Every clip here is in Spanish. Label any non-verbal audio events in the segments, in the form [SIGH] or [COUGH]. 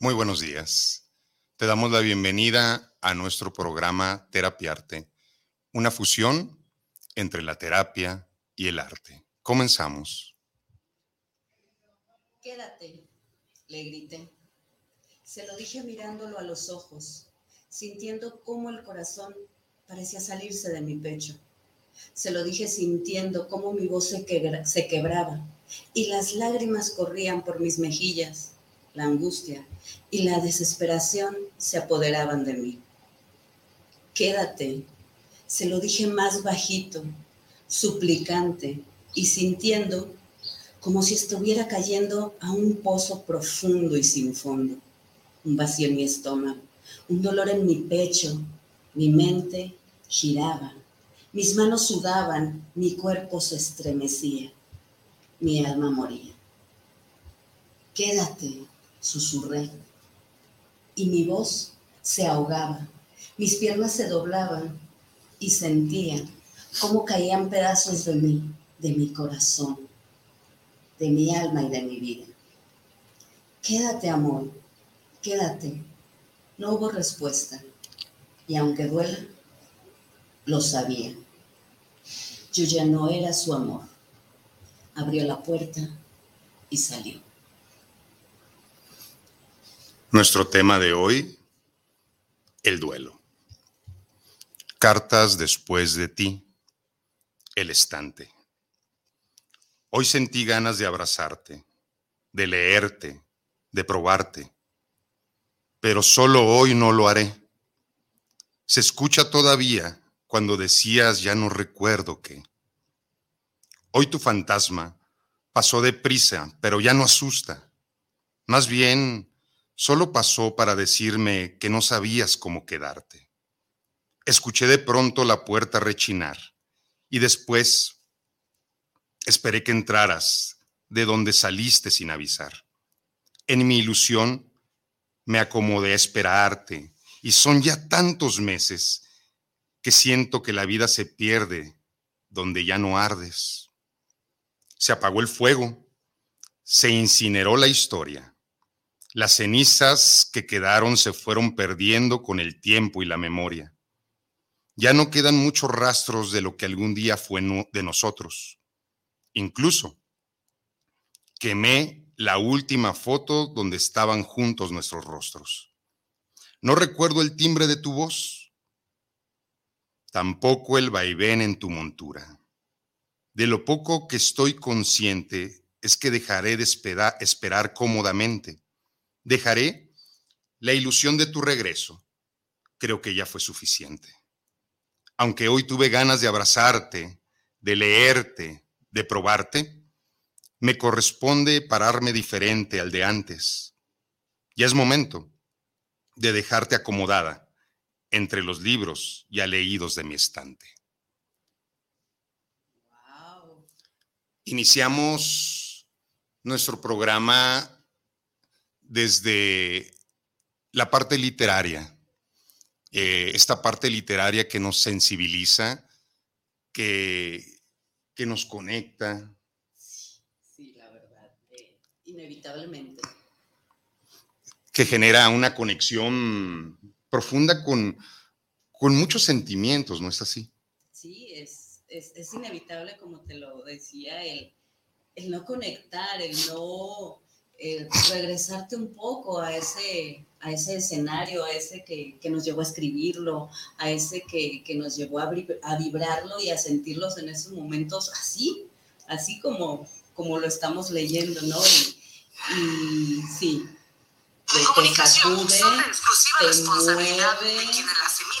Muy buenos días. Te damos la bienvenida a nuestro programa Terapiarte, una fusión entre la terapia y el arte. Comenzamos. Quédate, le grité. Se lo dije mirándolo a los ojos, sintiendo cómo el corazón parecía salirse de mi pecho. Se lo dije sintiendo cómo mi voz se, se quebraba y las lágrimas corrían por mis mejillas la angustia y la desesperación se apoderaban de mí. Quédate, se lo dije más bajito, suplicante y sintiendo como si estuviera cayendo a un pozo profundo y sin fondo, un vacío en mi estómago, un dolor en mi pecho, mi mente giraba, mis manos sudaban, mi cuerpo se estremecía, mi alma moría. Quédate, susurré. Y mi voz se ahogaba, mis piernas se doblaban y sentía cómo caían pedazos de mí, de mi corazón, de mi alma y de mi vida. Quédate, amor, quédate. No hubo respuesta. Y aunque duela, lo sabía. Yo ya no era su amor. Abrió la puerta y salió. Nuestro tema de hoy, el duelo. Cartas después de ti, el estante. Hoy sentí ganas de abrazarte, de leerte, de probarte, pero solo hoy no lo haré. Se escucha todavía cuando decías ya no recuerdo qué. Hoy tu fantasma pasó deprisa, pero ya no asusta. Más bien solo pasó para decirme que no sabías cómo quedarte. Escuché de pronto la puerta rechinar y después esperé que entraras de donde saliste sin avisar. En mi ilusión me acomodé a esperarte y son ya tantos meses que siento que la vida se pierde donde ya no ardes. Se apagó el fuego, se incineró la historia las cenizas que quedaron se fueron perdiendo con el tiempo y la memoria. Ya no quedan muchos rastros de lo que algún día fue de nosotros. Incluso quemé la última foto donde estaban juntos nuestros rostros. No recuerdo el timbre de tu voz, tampoco el vaivén en tu montura. De lo poco que estoy consciente es que dejaré de esperar cómodamente Dejaré la ilusión de tu regreso. Creo que ya fue suficiente. Aunque hoy tuve ganas de abrazarte, de leerte, de probarte, me corresponde pararme diferente al de antes. Ya es momento de dejarte acomodada entre los libros ya leídos de mi estante. Iniciamos nuestro programa desde la parte literaria, eh, esta parte literaria que nos sensibiliza, que, que nos conecta. Sí, la verdad, eh, inevitablemente. Que genera una conexión profunda con, con muchos sentimientos, ¿no es así? Sí, es, es, es inevitable, como te lo decía, el, el no conectar, el no eh, regresarte un poco a ese, a ese escenario, a ese que, que nos llevó a escribirlo, a ese que, que nos llevó a, a, vibrarlo y a sentirlos en esos momentos así, así como, como lo estamos leyendo, ¿no? Y, y sí, te, sacude, te mueve,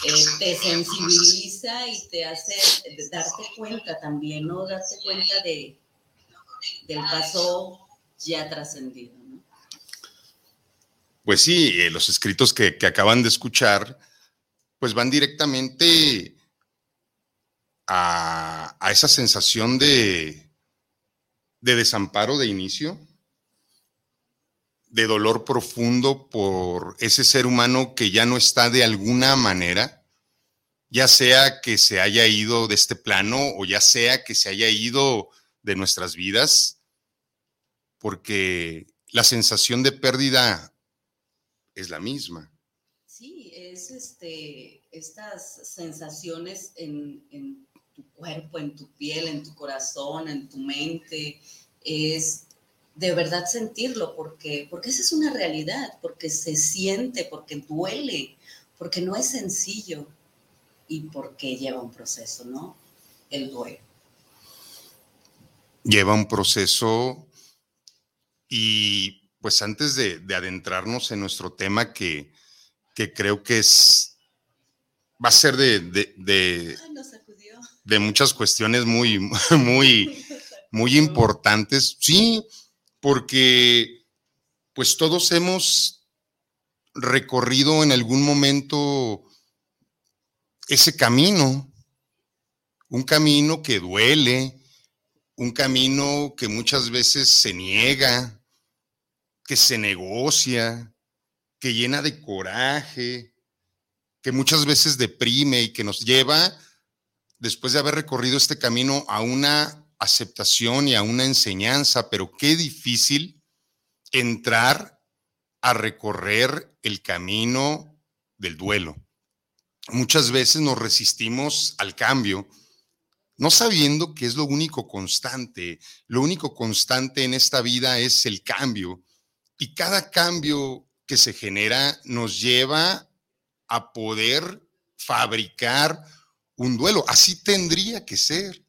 eh, te sensibiliza y te hace darte cuenta también, ¿no? Darte cuenta de, del paso ya trascendido. Pues sí, eh, los escritos que, acaban de escuchar, pues van directamente a, esa sensación de, de desamparo de inicio, de dolor profundo por ese ser humano que ya no está de alguna manera, ya sea que se haya ido de este plano o ya sea que se haya ido de nuestras vidas, porque la sensación de pérdida es la misma. Sí, es este, estas sensaciones en, en tu cuerpo, en tu piel, en tu corazón, en tu mente, es de verdad sentirlo, porque, porque esa es una realidad, porque se siente, porque duele, porque no es sencillo y porque lleva un proceso, ¿no? El duelo. Lleva un proceso y pues antes de, adentrarnos en nuestro tema que, creo que es, va a ser de, de, muchas cuestiones muy, [LAUGHS] muy, muy importantes. Sí, porque pues todos hemos recorrido en algún momento ese camino, un camino que duele, un camino que muchas veces se niega, que se negocia, que llena de coraje, que muchas veces deprime y que nos lleva, después de haber recorrido este camino, a una aceptación y a una enseñanza, pero qué difícil entrar a recorrer el camino del duelo. Muchas veces nos resistimos al cambio, no sabiendo que es lo único constante. Lo único constante en esta vida es el cambio. Y cada cambio que se genera nos lleva a poder fabricar un duelo. Así tendría que ser.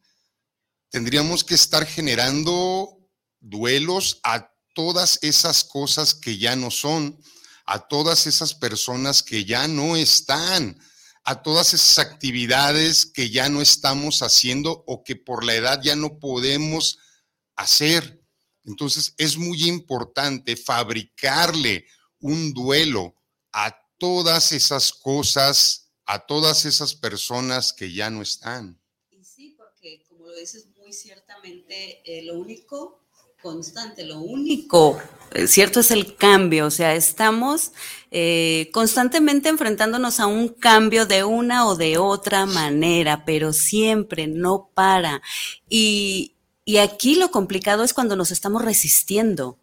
Tendríamos que estar generando duelos a todas esas cosas que ya no son, a todas esas personas que ya no están, a todas esas actividades que ya no estamos haciendo o que por la edad ya no podemos hacer. Entonces es muy importante fabricarle un duelo a todas esas cosas, a todas esas personas que ya no están. Y sí, porque como lo dices muy ciertamente, eh, lo único constante, lo único eh, cierto es el cambio, o sea, estamos eh, constantemente enfrentándonos a un cambio de una o de otra manera, pero siempre no para. Y, y aquí lo complicado es cuando nos estamos resistiendo,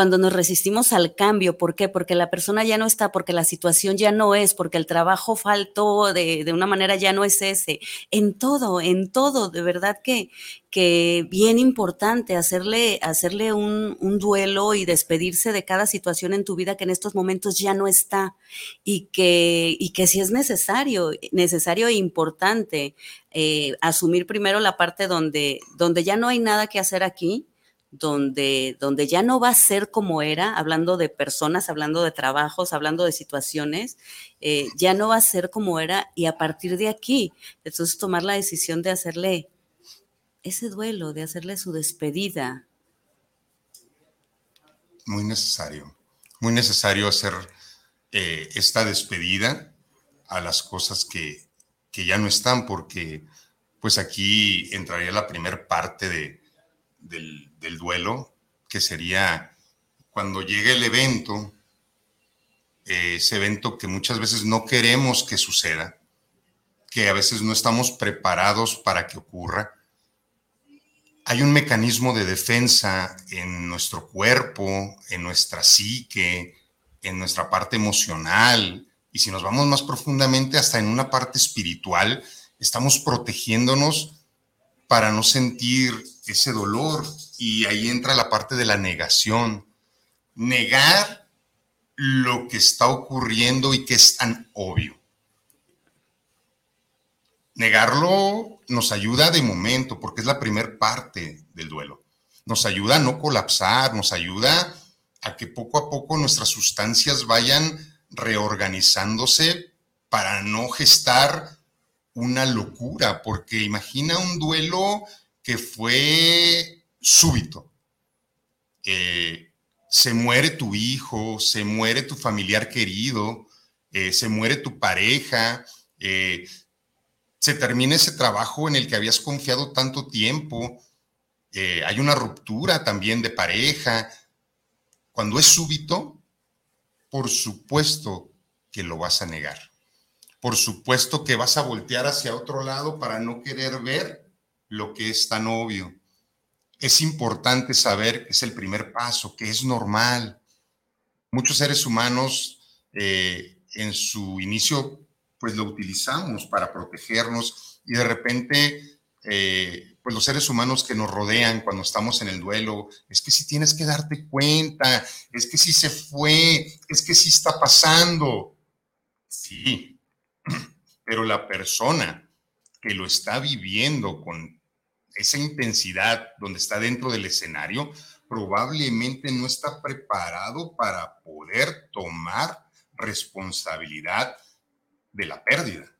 cuando nos resistimos al cambio. ¿Por qué? Porque la persona ya no está, porque la situación ya no es, porque el trabajo faltó de, de una manera ya no es ese. En todo, en todo, de verdad que, que bien importante hacerle, hacerle un, duelo y despedirse de cada situación en tu vida que en estos momentos ya no está y que, y que si es necesario, necesario e importante eh, asumir primero la parte donde, donde ya no hay nada que hacer aquí, donde, donde ya no va a ser como era, hablando de personas, hablando de trabajos, hablando de situaciones, eh, ya no va a ser como era y a partir de aquí, entonces tomar la decisión de hacerle ese duelo, de hacerle su despedida. Muy necesario, muy necesario hacer eh, esta despedida a las cosas que, que, ya no están, porque pues aquí entraría la primera parte de, del, del duelo, que sería cuando llegue el evento, eh, ese evento que muchas veces no queremos que suceda, que a veces no estamos preparados para que ocurra, hay un mecanismo de defensa en nuestro cuerpo, en nuestra psique, en nuestra parte emocional, y si nos vamos más profundamente, hasta en una parte espiritual, estamos protegiéndonos para no sentir ese dolor. Y ahí entra la parte de la negación. Negar lo que está ocurriendo y que es tan obvio. Negarlo nos ayuda de momento porque es la primer parte del duelo. Nos ayuda a no colapsar, nos ayuda a que poco a poco nuestras sustancias vayan reorganizándose para no gestar una locura, porque imagina un duelo que fue súbito, eh, se muere tu hijo, se muere tu familiar querido, eh, se muere tu pareja, eh, se termina ese trabajo en el que habías confiado tanto tiempo, hay una ruptura también de pareja. Cuando es súbito, por supuesto que lo vas a negar. Por supuesto que vas a voltear hacia otro lado para no querer ver lo que es tan obvio es importante saber que es el primer paso, que es normal. Muchos seres humanos eh, en su inicio pues lo utilizamos para protegernos y de repente eh, pues los seres humanos que nos rodean cuando estamos en el duelo, es que si tienes que darte cuenta, es que si se fue, es que si está pasando. Sí, [CLEARS THROAT] pero la persona que lo está viviendo con esa intensidad donde está dentro del escenario, probablemente no está preparado para poder tomar responsabilidad de la pérdida.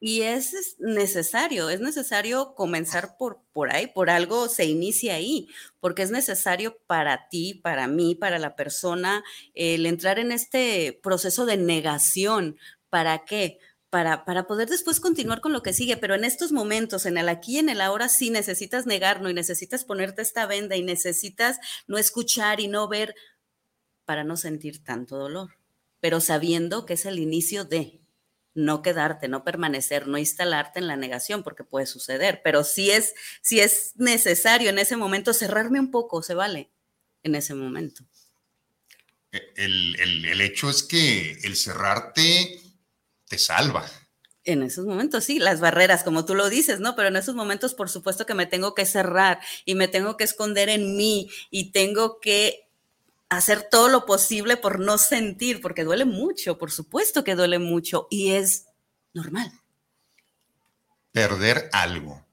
Y es necesario, es necesario comenzar por, por ahí, por algo se inicia ahí, porque es necesario para ti, para mí, para la persona, el entrar en este proceso de negación. ¿Para qué? Para, para, poder después continuar con lo que sigue, pero en estos momentos, en el aquí y en el ahora, sí necesitas negarlo y necesitas ponerte esta venda y necesitas no escuchar y no ver para no sentir tanto dolor, pero sabiendo que es el inicio de no quedarte, no permanecer, no instalarte en la negación, porque puede suceder, pero si es, si es necesario en ese momento cerrarme un poco, se vale en ese momento. El, el, el hecho es que el cerrarte te salva. En esos momentos, sí, las barreras, como tú lo dices, ¿no? Pero en esos momentos, por supuesto que me tengo que cerrar y me tengo que esconder en mí y tengo que hacer todo lo posible por no sentir, porque duele mucho, por supuesto que duele mucho y es normal. Perder algo.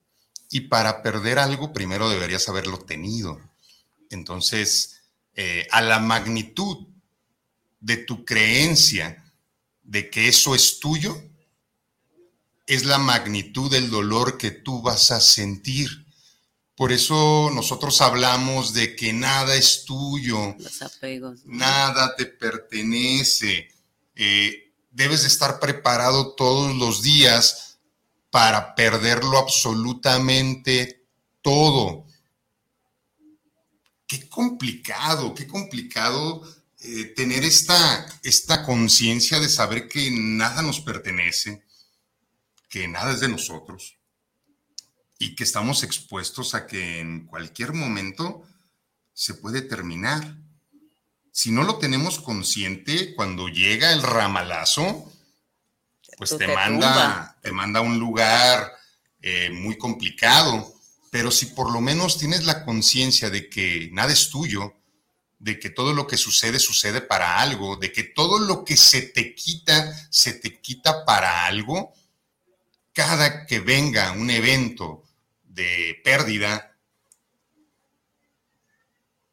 Y para perder algo, primero deberías haberlo tenido. Entonces, eh, a la magnitud de tu creencia, de que eso es tuyo, es la magnitud del dolor que tú vas a sentir. Por eso nosotros hablamos de que nada es tuyo, Los apegos, nada te pertenece. Eh, debes de estar preparado todos los días para perderlo absolutamente todo. Qué complicado, qué complicado eh, tener esta, esta conciencia de saber que nada nos pertenece, que nada es de nosotros y que estamos expuestos a que en cualquier momento se puede terminar. Si no lo tenemos consciente, cuando llega el ramalazo, pues te, manda, te manda a un lugar eh, muy complicado. Pero si por lo menos tienes la conciencia de que nada es tuyo, de que todo lo que sucede sucede para algo, de que todo lo que se te quita, se te quita para algo, cada que venga un evento de pérdida,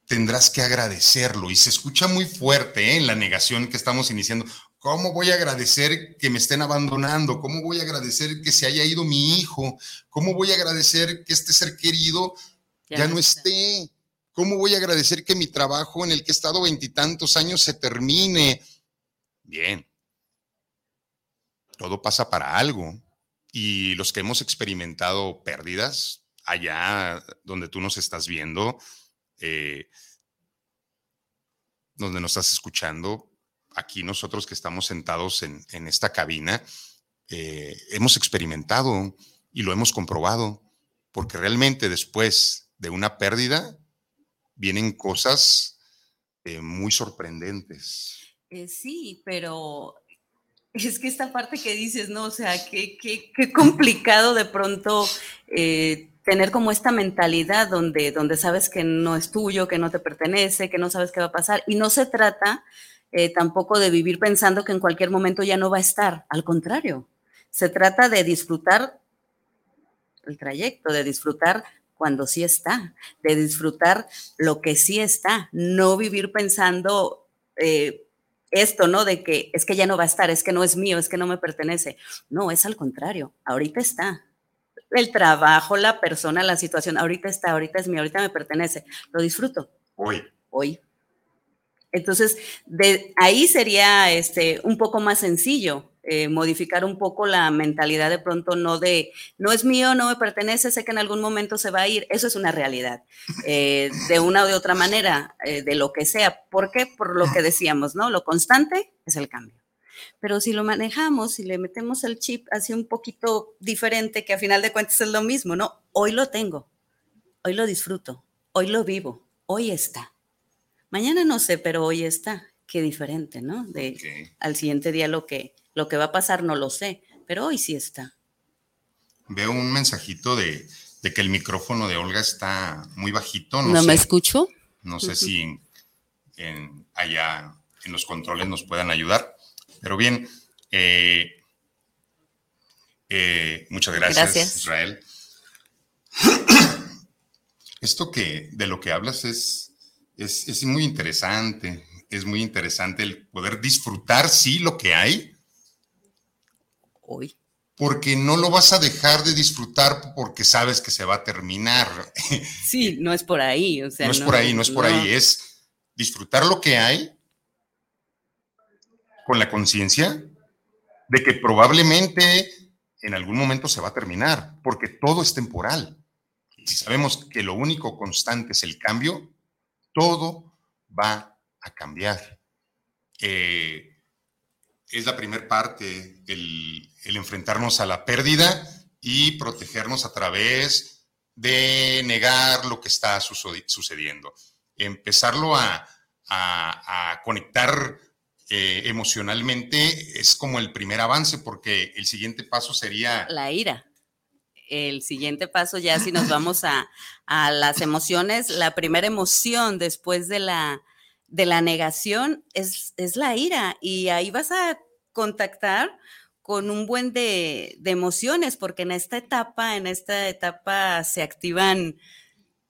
tendrás que agradecerlo. Y se escucha muy fuerte ¿eh? en la negación que estamos iniciando. ¿Cómo voy a agradecer que me estén abandonando? ¿Cómo voy a agradecer que se haya ido mi hijo? ¿Cómo voy a agradecer que este ser querido ya, no esté? ¿Cómo voy a agradecer que mi trabajo en el que he estado veintitantos años se termine? Bien, todo pasa para algo. Y los que hemos experimentado pérdidas, allá donde tú nos estás viendo, eh, donde nos estás escuchando, aquí nosotros que estamos sentados en, esta cabina, eh, hemos experimentado y lo hemos comprobado, porque realmente después de una pérdida, vienen cosas eh, muy sorprendentes. Eh, sí, pero es que esta parte que dices, ¿no? O sea, qué, qué, qué complicado de pronto eh, tener como esta mentalidad donde, donde sabes que no es tuyo, que no te pertenece, que no sabes qué va a pasar. Y no se trata tampoco de vivir pensando que en cualquier momento ya no va a estar. Al contrario, se trata de disfrutar el trayecto, de disfrutar cuando sí está, de disfrutar lo que sí está, no vivir pensando eh, esto, ¿no? De que es que ya no va a estar, es que no es mío, es que no me pertenece. No, es al contrario, ahorita está. El trabajo, la persona, la situación, ahorita está, ahorita es mío, ahorita me pertenece, lo disfruto. Hoy. hoy. Entonces, de ahí sería este, un poco más sencillo eh, modificar un poco la mentalidad de pronto, no de, no es mío, no me pertenece, sé que en algún momento se va a ir, eso es una realidad, eh, de una o de otra manera, eh, de lo que sea. ¿Por qué? Por lo que decíamos, ¿no? Lo constante es el cambio. Pero si lo manejamos, si le metemos el chip así un poquito diferente, que a final de cuentas es lo mismo, ¿no? Hoy lo tengo, hoy lo disfruto, hoy lo vivo, hoy está. Mañana no sé, pero hoy está. Qué diferente, ¿no? De al siguiente día lo que, lo que va a pasar no lo sé, pero hoy sí está. Veo un mensajito de, que el micrófono de Olga está muy bajito. ¿No, me escucho? No sé si allá en los controles nos puedan ayudar. Pero bien, eh, eh, muchas gracias, Israel. [COUGHS] Esto que de lo que hablas es, es, muy interesante, es muy interesante el poder disfrutar, sí, lo que hay. Hoy. Porque no lo vas a dejar de disfrutar porque sabes que se va a terminar. [LAUGHS] Sí, no es por ahí. no es por ahí, no es por ahí, es disfrutar lo que hay con la conciencia de que probablemente en algún momento se va a terminar, porque todo es temporal. Y si sabemos que lo único constante es el cambio, todo va a cambiar. Eh, es la primera parte, el, enfrentarnos a la pérdida y protegernos a través de negar lo que está sucediendo. Empezarlo a, conectar eh, emocionalmente es como el primer avance, porque el siguiente paso sería... La ira. El siguiente paso ya si nos vamos a, las emociones, la primera emoción después de la, de la negación es, es la ira y ahí vas a contactar con un buen de, de, emociones, porque en esta etapa, en esta etapa se activan,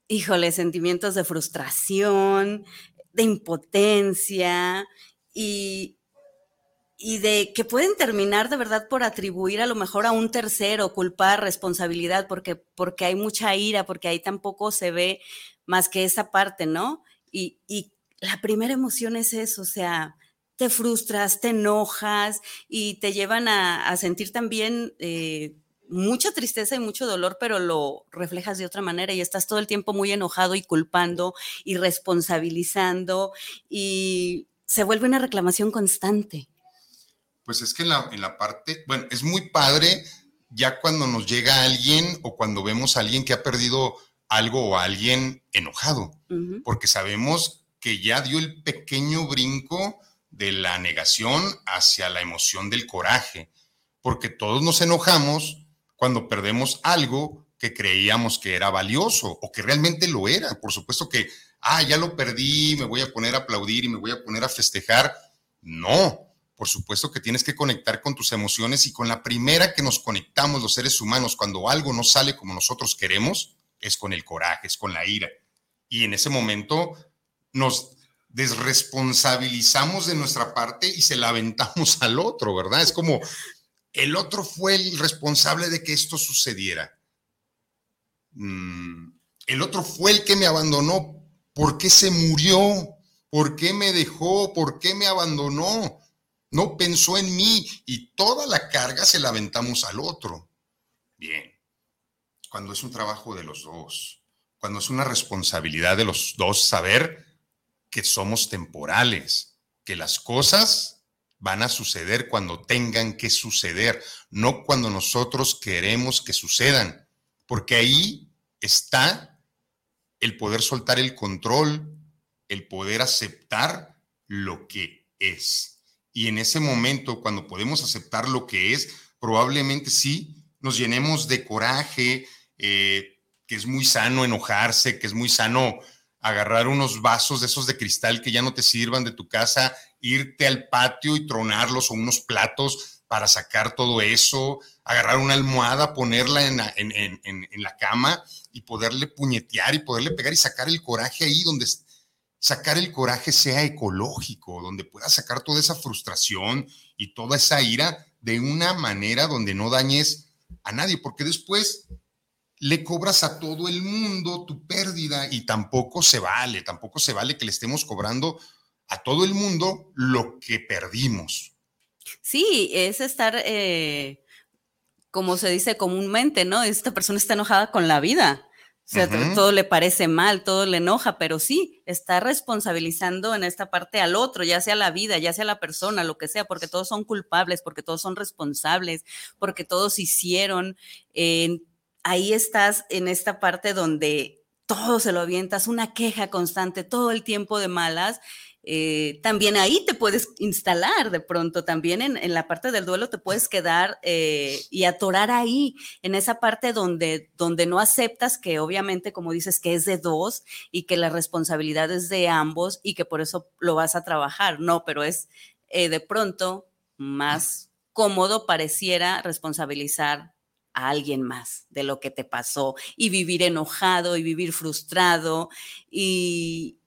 híjole, sentimientos de frustración, de impotencia, y, y de que pueden terminar de verdad por atribuir a lo mejor a un tercero, culpar, responsabilidad, porque, porque hay mucha ira, porque ahí tampoco se ve más que esa parte, ¿no? Y, la primera emoción es eso, o sea, te frustras, te enojas y te llevan a, a sentir también eh, mucha tristeza y mucho dolor, pero lo reflejas de otra manera y estás todo el tiempo muy enojado y culpando y responsabilizando y, se vuelve una reclamación constante. Pues es que en la, en la parte, bueno, es muy padre ya cuando nos llega alguien o cuando vemos a alguien que ha perdido algo o a alguien enojado, porque sabemos que ya dio el pequeño brinco de la negación hacia la emoción del coraje, porque todos nos enojamos cuando perdemos algo que creíamos que era valioso o que realmente lo era. Por supuesto que ah, ya lo perdí, me voy a poner a aplaudir y me voy a poner a festejar. No, por supuesto que tienes que conectar con tus emociones y con la primera que nos conectamos los seres humanos cuando algo no sale como nosotros queremos, es con el coraje, es con la ira. Y en ese momento nos desresponsabilizamos de nuestra parte y se la aventamos [LAUGHS] al otro, ¿verdad? Es como el otro fue el responsable de que esto sucediera. Mm, el otro fue el que me abandonó ¿Por qué se murió? ¿Por qué me dejó? ¿Por qué me abandonó? No pensó en mí y toda la carga se la aventamos al otro. Bien, cuando es un trabajo de los dos, cuando es una responsabilidad de los dos saber que somos temporales, que las cosas van a suceder cuando tengan que suceder, no cuando nosotros queremos que sucedan, porque ahí está el poder soltar el control, el poder aceptar lo que es. Y en ese momento, cuando podemos aceptar lo que es, probablemente sí nos llenemos de coraje, eh, que es muy sano enojarse, que es muy sano agarrar unos vasos de esos de cristal que ya no te sirvan de tu casa, irte al patio y tronarlos o unos platos para sacar todo eso, agarrar una almohada, ponerla en la cama y poderle puñetear y poderle pegar y sacar el coraje ahí donde sacar el coraje sea ecológico, donde pueda sacar toda esa frustración y toda esa ira de una manera donde no dañes a nadie, porque después le cobras a todo el mundo tu pérdida y tampoco se vale, tampoco se vale que le estemos cobrando a todo el mundo lo que perdimos. Sí, es estar, eh, como se dice comúnmente, ¿no? Esta persona está enojada con la vida. O sea, todo le parece mal, todo le enoja, pero sí, está responsabilizando en esta parte al otro, ya sea la vida, ya sea la persona, lo que sea, porque todos son culpables, porque todos son responsables, porque todos hicieron. Eh, ahí estás en esta parte donde todo se lo avientas, una queja constante todo el tiempo de malas. Eh, también ahí te puedes instalar de pronto, también en, la parte del duelo te puedes quedar eh, y atorar ahí, en esa parte donde, donde no aceptas que obviamente, como dices, que es de dos y que la responsabilidad es de ambos y que por eso lo vas a trabajar, no, pero es eh, de pronto más cómodo pareciera responsabilizar a alguien más de lo que te pasó y vivir enojado y vivir frustrado y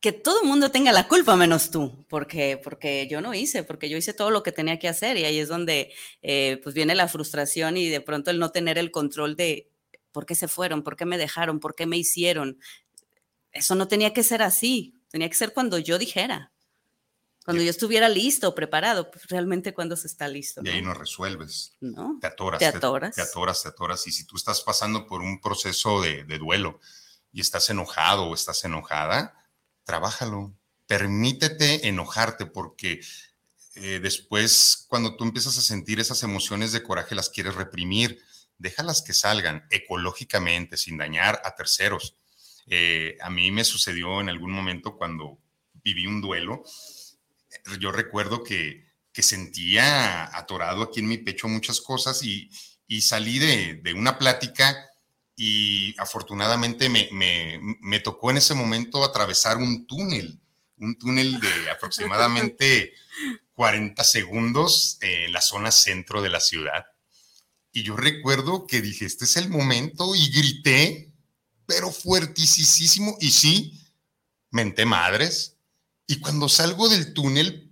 que todo el mundo tenga la culpa menos tú, porque, porque yo no hice, porque yo hice todo lo que tenía que hacer y ahí es donde eh, pues viene la frustración y de pronto el no tener el control de por qué se fueron, por qué me dejaron, por qué me hicieron. Eso no tenía que ser así, tenía que ser cuando yo dijera. Cuando yo estuviera listo, preparado, pues realmente cuando se está listo. Y ahí no resuelves. No. Te atoras. Te atoras. Te, atoras, te atoras. Y si tú estás pasando por un proceso de, duelo y estás enojado o estás enojada, trabájalo. Permítete enojarte porque eh, después cuando tú empiezas a sentir esas emociones de coraje las quieres reprimir. Déjalas que salgan ecológicamente, sin dañar a terceros. Eh, a mí me sucedió en algún momento cuando viví un duelo yo recuerdo que, sentía atorado aquí en mi pecho muchas cosas y, salí de, una plática y afortunadamente me, tocó en ese momento atravesar un túnel, un túnel de aproximadamente [LAUGHS] 40 segundos en la zona centro de la ciudad. Y yo recuerdo que dije, este es el momento y grité, pero fuertísimo, y sí, menté madres, y cuando salgo del túnel,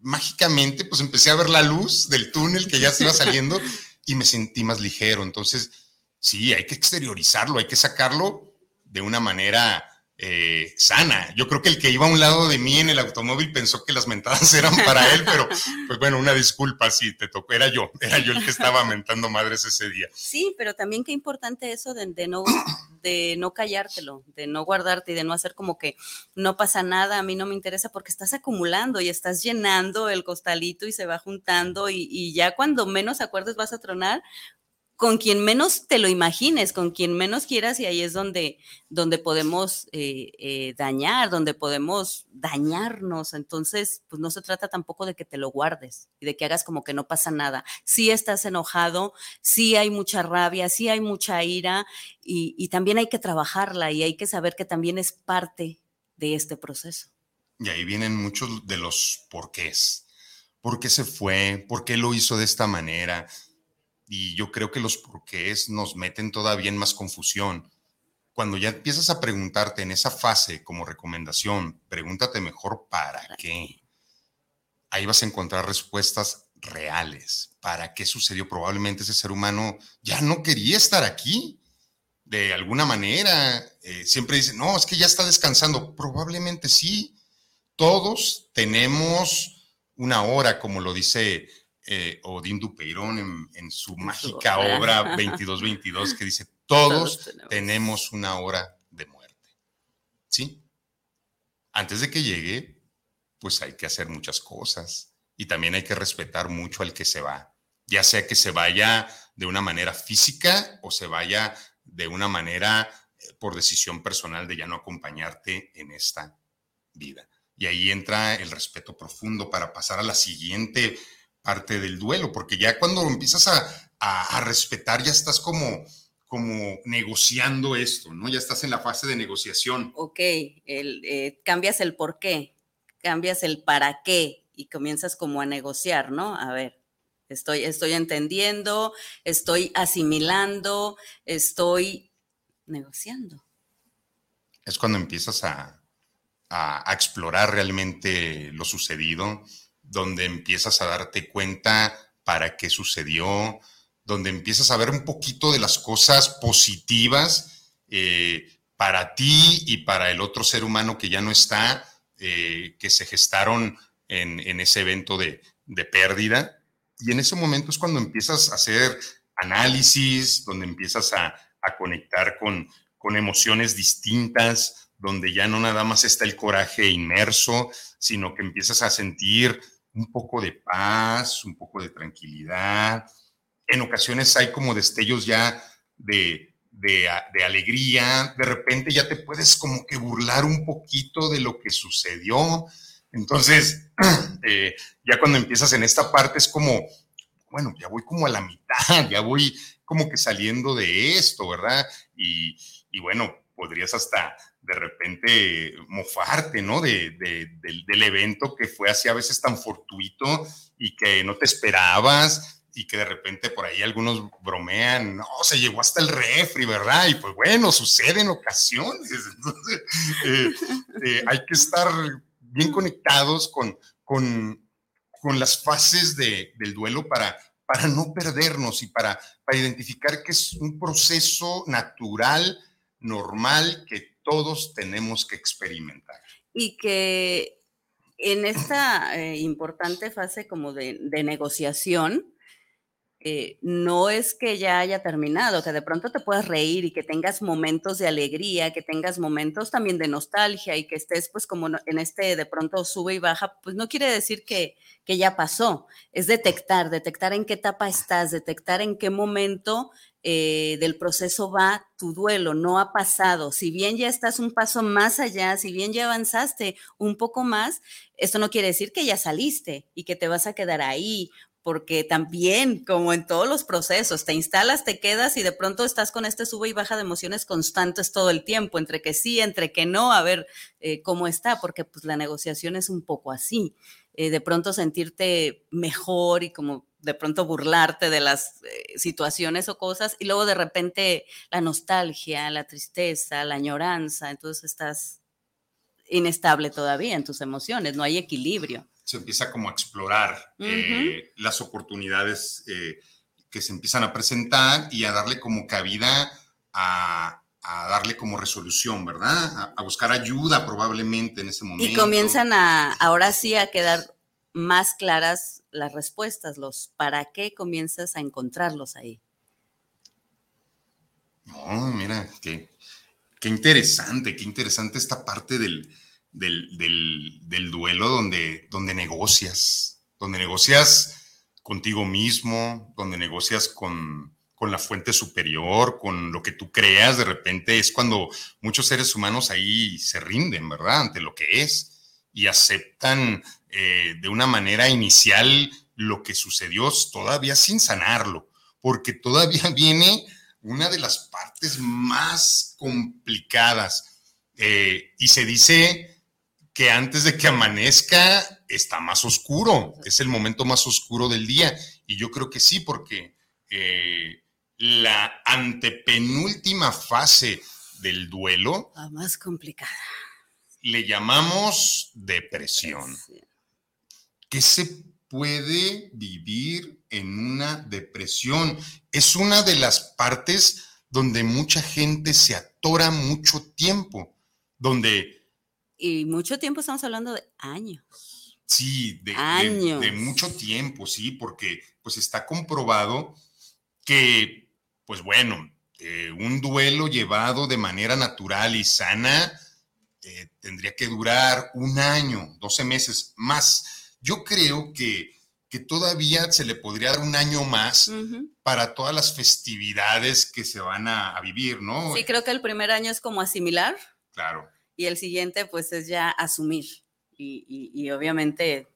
mágicamente, pues empecé a ver la luz del túnel que ya se iba saliendo [LAUGHS] y me sentí más ligero. Entonces, sí, hay que exteriorizarlo, hay que sacarlo de una manera eh, sana. Yo creo que el que iba a un lado de mí en el automóvil pensó que las mentadas [LAUGHS] eran para él, pero pues bueno, una disculpa si te tocó, era yo, era yo el que estaba mentando madres ese día. Sí, pero también qué importante eso de, no, de no callártelo, de no guardarte y de no hacer como que no pasa nada, a mí no me interesa porque estás acumulando y estás llenando el costalito y se va juntando y, y ya cuando menos acuerdes vas a tronar con quien menos te lo imagines, con quien menos quieras, y ahí es donde, donde podemos eh, eh, dañar, donde podemos dañarnos. Entonces, pues no se trata tampoco de que te lo guardes y de que hagas como que no pasa nada. Sí estás enojado, sí hay mucha rabia, sí hay mucha ira, y, y también hay que trabajarla y hay que saber que también es parte de este proceso. Y ahí vienen muchos de los porqués. ¿Por qué se fue? ¿Por qué lo hizo de esta manera? Y yo creo que los porqués nos meten todavía en más confusión. Cuando ya empiezas a preguntarte en esa fase como recomendación, pregúntate mejor para qué. Ahí vas a encontrar respuestas reales. ¿Para qué sucedió? Probablemente ese ser humano ya no quería estar aquí. De alguna manera, eh, siempre dicen, no, es que ya está descansando. Probablemente sí. Todos tenemos una hora, como lo dice eh, Odín Dupeirón en, su mágica obra 2222 [LAUGHS] que dice, todos, tenemos. una hora de muerte. ¿Sí? Antes de que llegue, pues hay que hacer muchas cosas y también hay que respetar mucho al que se va, ya sea que se vaya de una manera física o se vaya de una manera eh, por decisión personal de ya no acompañarte en esta vida. Y ahí entra el respeto profundo para pasar a la siguiente parte del duelo, porque ya cuando empiezas a, respetar, ya estás como, como negociando esto, ¿no? Ya estás en la fase de negociación. Ok, el, eh, cambias el por qué, cambias el para qué y comienzas como a negociar, ¿no? A ver, estoy, estoy entendiendo, estoy asimilando, estoy negociando. Es cuando empiezas a, a explorar realmente lo sucedido, donde empiezas a darte cuenta para qué sucedió, donde empiezas a ver un poquito de las cosas positivas eh, para ti y para el otro ser humano que ya no está, eh, que se gestaron en, ese evento de, pérdida. Y en ese momento es cuando empiezas a hacer análisis, donde empiezas a, conectar con, con emociones distintas, donde ya no nada más está el coraje inmerso, sino que empiezas a sentir un poco de paz, un poco de tranquilidad. En ocasiones hay como destellos ya de, de, alegría, de repente ya te puedes como que burlar un poquito de lo que sucedió. Entonces, [CLEARS THROAT] eh, ya cuando empiezas en esta parte es como, bueno, ya voy como a la mitad, [LAUGHS] ya voy como que saliendo de esto, ¿verdad? Y, y bueno, podrías hasta de repente mofarte, ¿no? De, del, evento que fue así a veces tan fortuito y que no te esperabas y que de repente por ahí algunos bromean, no, se llegó hasta el refri, ¿verdad? Y pues bueno, sucede en ocasiones. [LAUGHS] Entonces, eh, eh, hay que estar bien conectados con, con, con las fases del duelo para, para no perdernos y para, para identificar que es un proceso natural, normal, que todos tenemos que experimentar. Y que en esta eh, importante fase como de, negociación, eh, no es que ya haya terminado, que de pronto te puedas reír y que tengas momentos de alegría, que tengas momentos también de nostalgia y que estés pues como en este de pronto sube y baja, pues no quiere decir que, que ya pasó, es detectar, detectar en qué etapa estás, detectar en qué momento eh, del proceso va tu duelo, no ha pasado. Si bien ya estás un paso más allá, si bien ya avanzaste un poco más, esto no quiere decir que ya saliste y que te vas a quedar ahí, porque también, como en todos los procesos, te instalas, te quedas y de pronto estás con este sube y baja de emociones constantes todo el tiempo, entre que sí, entre que no, a ver eh, cómo está, porque pues la negociación es un poco así. Eh, de pronto sentirte mejor y como de pronto burlarte de las eh, situaciones o cosas y luego de repente la nostalgia, la tristeza, la añoranza, entonces estás inestable todavía en tus emociones, no hay equilibrio. Se empieza como a explorar eh, las oportunidades eh, que se empiezan a presentar y a darle como cabida a, darle como resolución, ¿verdad? A, buscar ayuda probablemente en ese momento. Y comienzan a, ahora sí, a quedar más claras las respuestas, los para qué comienzas a encontrarlos ahí. No, mira, qué, qué interesante, qué interesante esta parte del, del, duelo donde, donde negocias, donde negocias contigo mismo, donde negocias con, con la fuente superior, con lo que tú creas, de repente es cuando muchos seres humanos ahí se rinden, ¿verdad? Ante lo que es y aceptan eh, de una manera inicial lo que sucedió todavía sin sanarlo, porque todavía [LAUGHS] viene una de las partes más complicadas. Eh, y se dice que antes de que amanezca está más oscuro, es el momento más oscuro del día. Y yo creo que sí, porque eh, la antepenúltima fase del duelo... La más complicada. Le llamamos depresión. ¿Qué se puede vivir en una depresión. Es una de las partes donde mucha gente se atora mucho tiempo, donde... Y mucho tiempo estamos hablando de años. Sí, de, años. de, mucho tiempo, sí, porque pues está comprobado que, pues bueno, eh, un duelo llevado de manera natural y sana eh, tendría que durar un año, 12 meses más yo creo que, todavía se le podría dar un año más para todas las festividades que se van a, vivir, ¿no? Sí, creo que el primer año es como asimilar. Claro. Y el siguiente, pues, es ya asumir. Y, obviamente.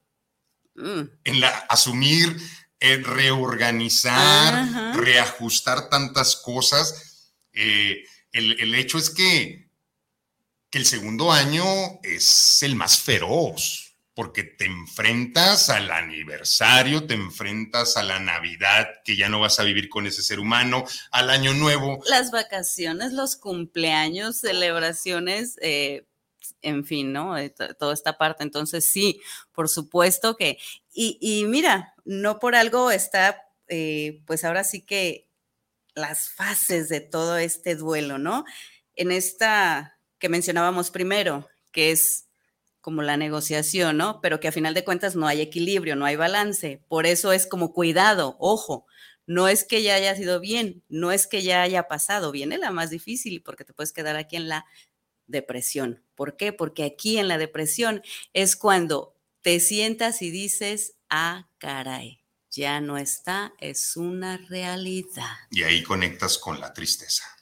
Mm. En la asumir, en reorganizar, reajustar tantas cosas. Eh, el, el, hecho es que, que el segundo año es el más feroz porque te enfrentas al aniversario, te enfrentas a la Navidad, que ya no vas a vivir con ese ser humano, al año nuevo. Las vacaciones, los cumpleaños, celebraciones, eh, en fin, ¿no? Toda esta parte. Entonces, sí, por supuesto que, y, y mira, no por algo está eh, pues ahora sí que las fases de todo este duelo, ¿no? En esta que mencionábamos primero, que es como la negociación, ¿no? Pero que a final de cuentas no hay equilibrio, no hay balance. Por eso es como cuidado, ojo, no es que ya haya sido bien, no es que ya haya pasado, viene la más difícil porque te puedes quedar aquí en la depresión. ¿Por qué? Porque aquí en la depresión es cuando te sientas y dices, ah, caray, ya no está, es una realidad. Y ahí conectas con la tristeza.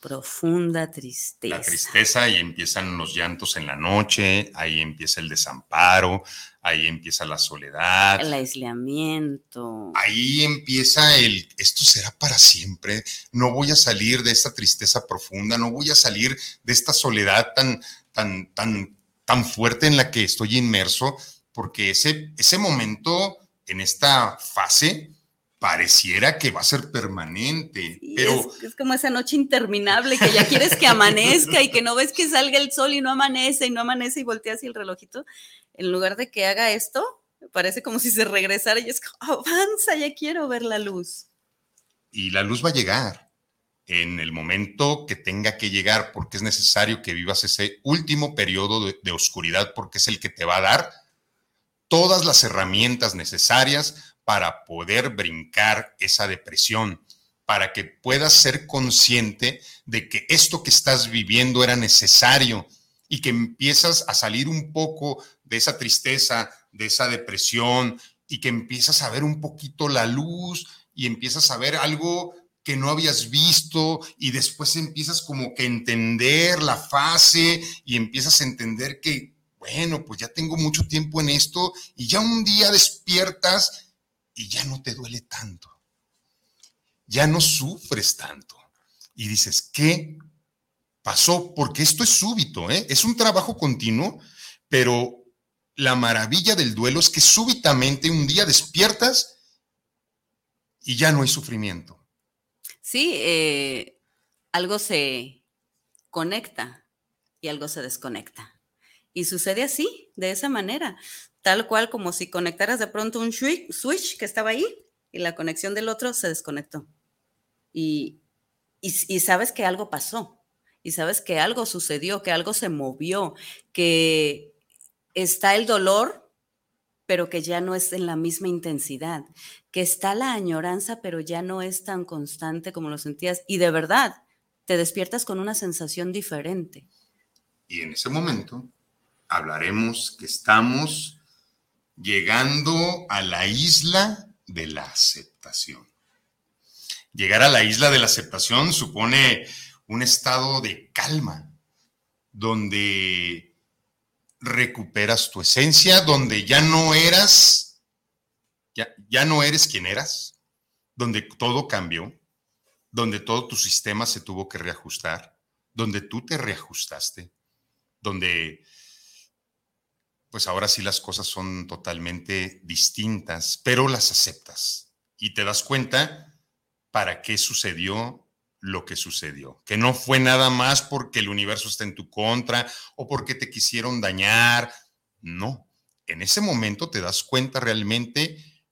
Profunda tristeza. La tristeza y empiezan los llantos en la noche, ahí empieza el desamparo, ahí empieza la soledad. El aislamiento. Ahí empieza el, esto será para siempre, no voy a salir de esta tristeza profunda, no voy a salir de esta soledad tan, tan, tan, tan fuerte en la que estoy inmerso, porque ese, ese momento en esta fase pareciera que va a ser permanente, pero... Es, como esa noche interminable que ya quieres que amanezca y que no ves que salga el sol y no amanece y no amanece y volteas y el relojito, en lugar de que haga esto, parece como si se regresara y es como, avanza, ya quiero ver la luz. Y la luz va a llegar en el momento que tenga que llegar, porque es necesario que vivas ese último periodo de, de oscuridad, porque es el que te va a dar todas las herramientas necesarias para poder brincar esa depresión, para que puedas ser consciente de que esto que estás viviendo era necesario y que empiezas a salir un poco de esa tristeza, de esa depresión y que empiezas a ver un poquito la luz y empiezas a ver algo que no habías visto y después empiezas como que entender la fase y empiezas a entender que bueno, pues ya tengo mucho tiempo en esto y ya un día despiertas y ya no te duele tanto. Ya no sufres tanto. Y dices, ¿qué pasó? Porque esto es súbito, ¿eh? es un trabajo continuo, pero la maravilla del duelo es que súbitamente un día despiertas y ya no hay sufrimiento. Sí, eh, algo se conecta y algo se desconecta. Y sucede así, de esa manera, tal cual como si conectaras de pronto un switch que estaba ahí y la conexión del otro se desconectó. Y, y, sabes que algo pasó, y sabes que algo sucedió, que algo se movió, que está el dolor, pero que ya no es en la misma intensidad, que está la añoranza, pero ya no es tan constante como lo sentías. Y de verdad, te despiertas con una sensación diferente. Y en ese momento hablaremos que estamos llegando a la isla de la aceptación. Llegar a la isla de la aceptación supone un estado de calma, donde recuperas tu esencia, donde ya no eras, ya, ya no eres quien eras, donde todo cambió, donde todo tu sistema se tuvo que reajustar, donde tú te reajustaste, donde pues ahora sí las cosas son totalmente distintas, pero las aceptas y te das cuenta para qué sucedió lo que sucedió, que no fue nada más porque el universo está en tu contra o porque te quisieron dañar, no, en ese momento te das cuenta realmente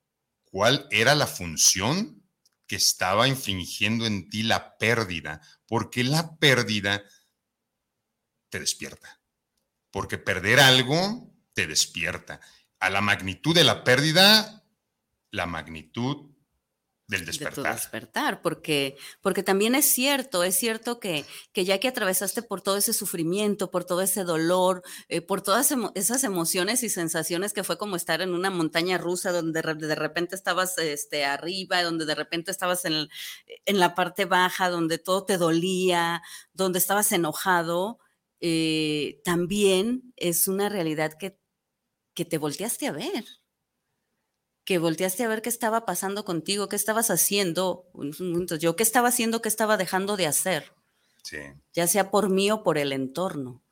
cuál era la función que estaba infringiendo en ti la pérdida, porque la pérdida te despierta, porque perder algo te despierta. A la magnitud de la pérdida, la magnitud del despertar. despertar, porque, porque también es cierto, es cierto que, que, ya que atravesaste por todo ese sufrimiento, por todo ese dolor, eh, por todas esas emociones y sensaciones que fue como estar en una montaña rusa donde de repente estabas este, arriba, donde de repente estabas en, en la parte baja, donde todo te dolía, donde estabas enojado, eh, también es una realidad que que te volteaste a ver, que volteaste a ver qué estaba pasando contigo, qué estabas haciendo, yo qué estaba haciendo, qué estaba dejando de hacer, ya sea por mí o por el entorno,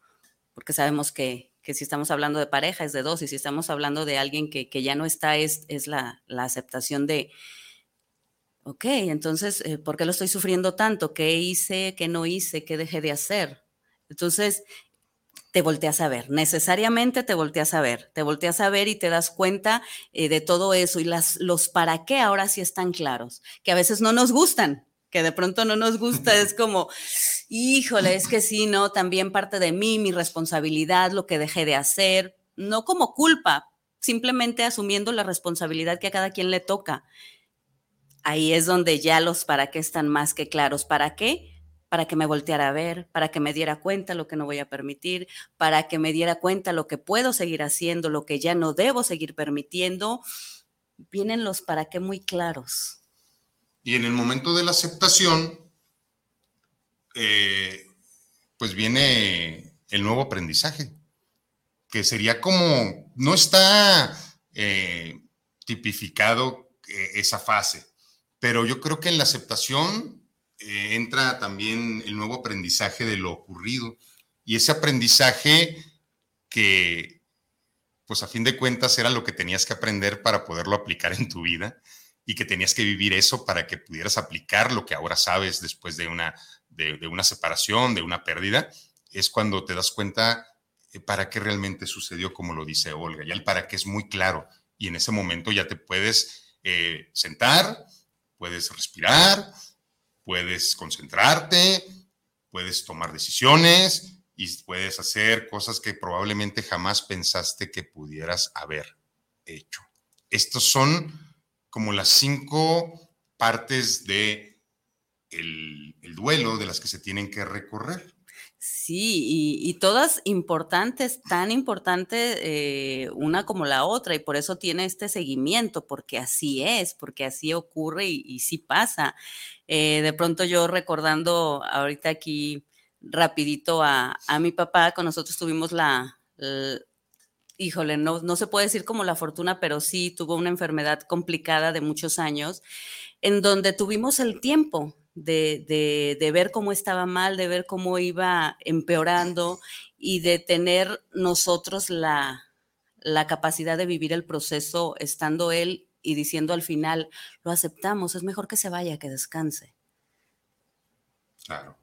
porque sabemos que, si estamos hablando de pareja es de dos y si estamos hablando de alguien que, ya no está es, es la, aceptación de, ok, entonces, eh, ¿por qué lo estoy sufriendo tanto? ¿Qué hice, qué no hice, qué dejé de hacer? Entonces, te volteas a ver, necesariamente te volteas a ver, te volteas a ver y te das cuenta eh, de todo eso y las, los para qué ahora sí están claros, que a veces no nos gustan, que de pronto no nos gusta, es como, híjole, es que sí, no, también parte de mí, mi responsabilidad, lo que dejé de hacer, no como culpa, simplemente asumiendo la responsabilidad que a cada quien le toca. Ahí es donde ya los para qué están más que claros. ¿Para qué? Para que me volteara a ver, para que me diera cuenta lo que no voy a permitir, para que me diera cuenta lo que puedo seguir haciendo, lo que ya no debo seguir permitiendo. Vienen los para qué muy claros. Y en el momento de la aceptación, eh, pues viene el nuevo aprendizaje, que sería como, no está eh, tipificado eh, esa fase, pero yo creo que en la aceptación eh, entra también el nuevo aprendizaje de lo ocurrido y ese aprendizaje que, pues a fin de cuentas, era lo que tenías que aprender para poderlo aplicar en tu vida y que tenías que vivir eso para que pudieras aplicar lo que ahora sabes después de una, de, una separación, de una pérdida, es cuando te das cuenta eh, para qué realmente sucedió, como lo dice Olga. Ya el para qué es muy claro y en ese momento ya te puedes eh, sentar, puedes respirar, puedes concentrarte, puedes tomar decisiones y puedes hacer cosas que probablemente jamás pensaste que pudieras haber hecho. Estos son como las cinco partes de el, duelo de las que se tienen que recorrer. Sí, y, todas importantes, tan importantes eh, una como la otra, y por eso tiene este seguimiento, porque así es, porque así ocurre y, y sí pasa. Eh, de pronto yo recordando ahorita aquí rapidito a, mi papá, con nosotros tuvimos la, híjole, no, no se puede decir como la fortuna, pero sí tuvo una enfermedad complicada de muchos años, en donde tuvimos el tiempo de, de, ver cómo estaba mal, de ver cómo iba empeorando y de tener nosotros la, la capacidad de vivir el proceso estando él y diciendo al final, lo aceptamos, es mejor que se vaya, que descanse. Claro.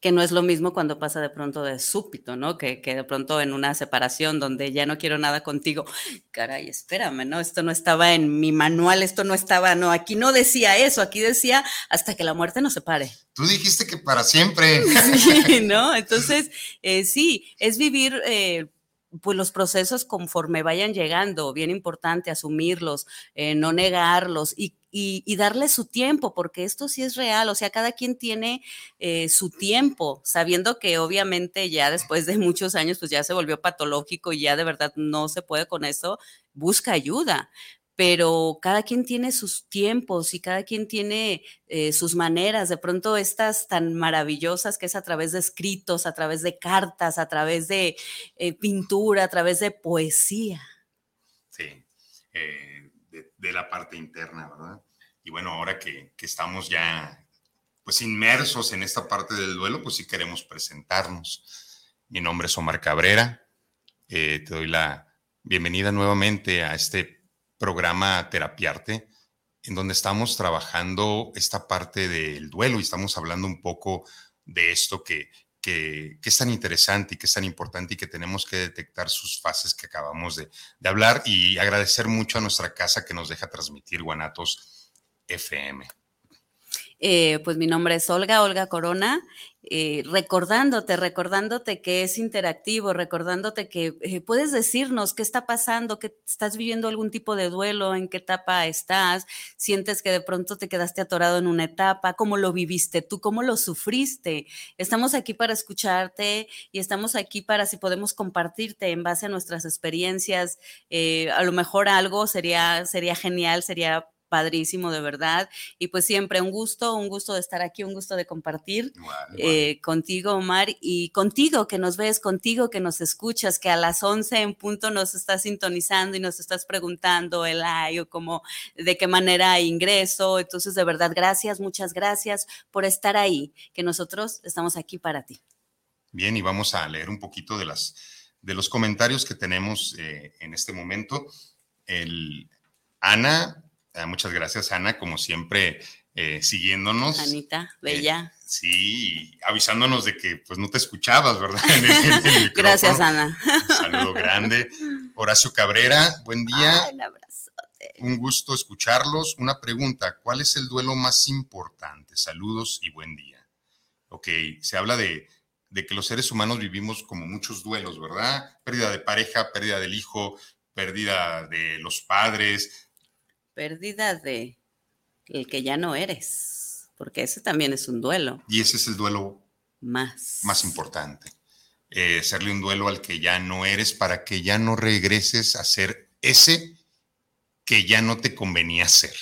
Que no es lo mismo cuando pasa de pronto de súbito, ¿no? Que, que, de pronto en una separación donde ya no quiero nada contigo, caray, espérame, ¿no? Esto no estaba en mi manual, esto no estaba, no, aquí no decía eso, aquí decía hasta que la muerte nos separe. Tú dijiste que para siempre. [LAUGHS] Sí, ¿no? Entonces, eh, sí, es vivir... Eh, pues los procesos conforme vayan llegando, bien importante asumirlos, eh, no negarlos y, y, darle su tiempo, porque esto sí es real, o sea, cada quien tiene eh, su tiempo, sabiendo que obviamente ya después de muchos años, pues ya se volvió patológico y ya de verdad no se puede con eso, busca ayuda, pero cada quien tiene sus tiempos y cada quien tiene eh, sus maneras. De pronto estas tan maravillosas que es a través de escritos, a través de cartas, a través de eh, pintura, a través de poesía. Sí, eh, de, la parte interna, ¿verdad? Y bueno, ahora que, que, estamos ya pues inmersos en esta parte del duelo, pues sí queremos presentarnos. Mi nombre es Omar Cabrera. te doy la bienvenida nuevamente a este programa Terapiarte, en donde estamos trabajando esta parte del duelo y estamos hablando un poco de esto que, que, es tan interesante y que es tan importante y que tenemos que detectar sus fases que acabamos de, hablar y agradecer mucho a nuestra casa que nos deja transmitir Guanatos FM. Eh, pues mi nombre es Olga, Olga Corona, eh, recordándote, recordándote que es interactivo, recordándote que eh, puedes decirnos qué está pasando, que estás viviendo algún tipo de duelo, en qué etapa estás, sientes que de pronto te quedaste atorado en una etapa, cómo lo viviste tú, cómo lo sufriste. Estamos aquí para escucharte y estamos aquí para si podemos compartirte en base a nuestras experiencias. a lo mejor algo sería, sería genial, sería padrísimo, de verdad. Y pues siempre un gusto, un gusto de estar aquí, un gusto de compartir eh, contigo, Omar, y contigo que nos ves, contigo que nos escuchas, que a las 11 en punto nos estás sintonizando y nos estás preguntando el ay o cómo, de qué manera ingreso. Entonces, de verdad, gracias, muchas gracias por estar ahí, que nosotros estamos aquí para ti. Bien, y vamos a leer un poquito de, las, de los comentarios que tenemos eh, en este momento. El, Ana muchas gracias, Ana. Como siempre, eh, siguiéndonos. Anita, Eh, bella. sí, avisándonos de que pues no te escuchabas, ¿verdad? [LAUGHS] En el- en el micrófono. Gracias, Ana. Un saludo grande. [LAUGHS] Horacio Cabrera, buen día. Ay, un abrazote. Un gusto escucharlos. Una pregunta, ¿cuál es el duelo más importante? Saludos y buen día. Ok, se habla de, de que los seres humanos vivimos como muchos duelos, ¿verdad? Pérdida de pareja, pérdida del hijo, pérdida de los padres. Pérdida de el que ya no eres, porque ese también es un duelo Y ese es el duelo más. más importante. Eh, hacerle un duelo al que ya no eres para que ya no regreses a ser ese que ya no te convenía ser.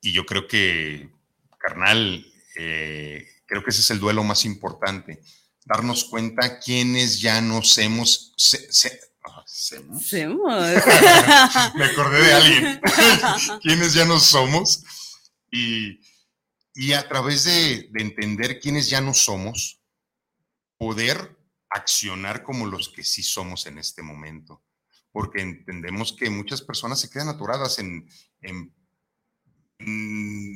Y yo creo que, carnal, eh, creo que ese es el duelo más importante. Darnos cuenta quiénes ya nos hemos... se- se- ah, semos. [LAUGHS] Me acordé de alguien. [LAUGHS] quiénes ya no somos. Y, y a través de, de entender quiénes ya no somos, poder accionar como los que sí somos en este momento. Porque entendemos que muchas personas se quedan atoradas en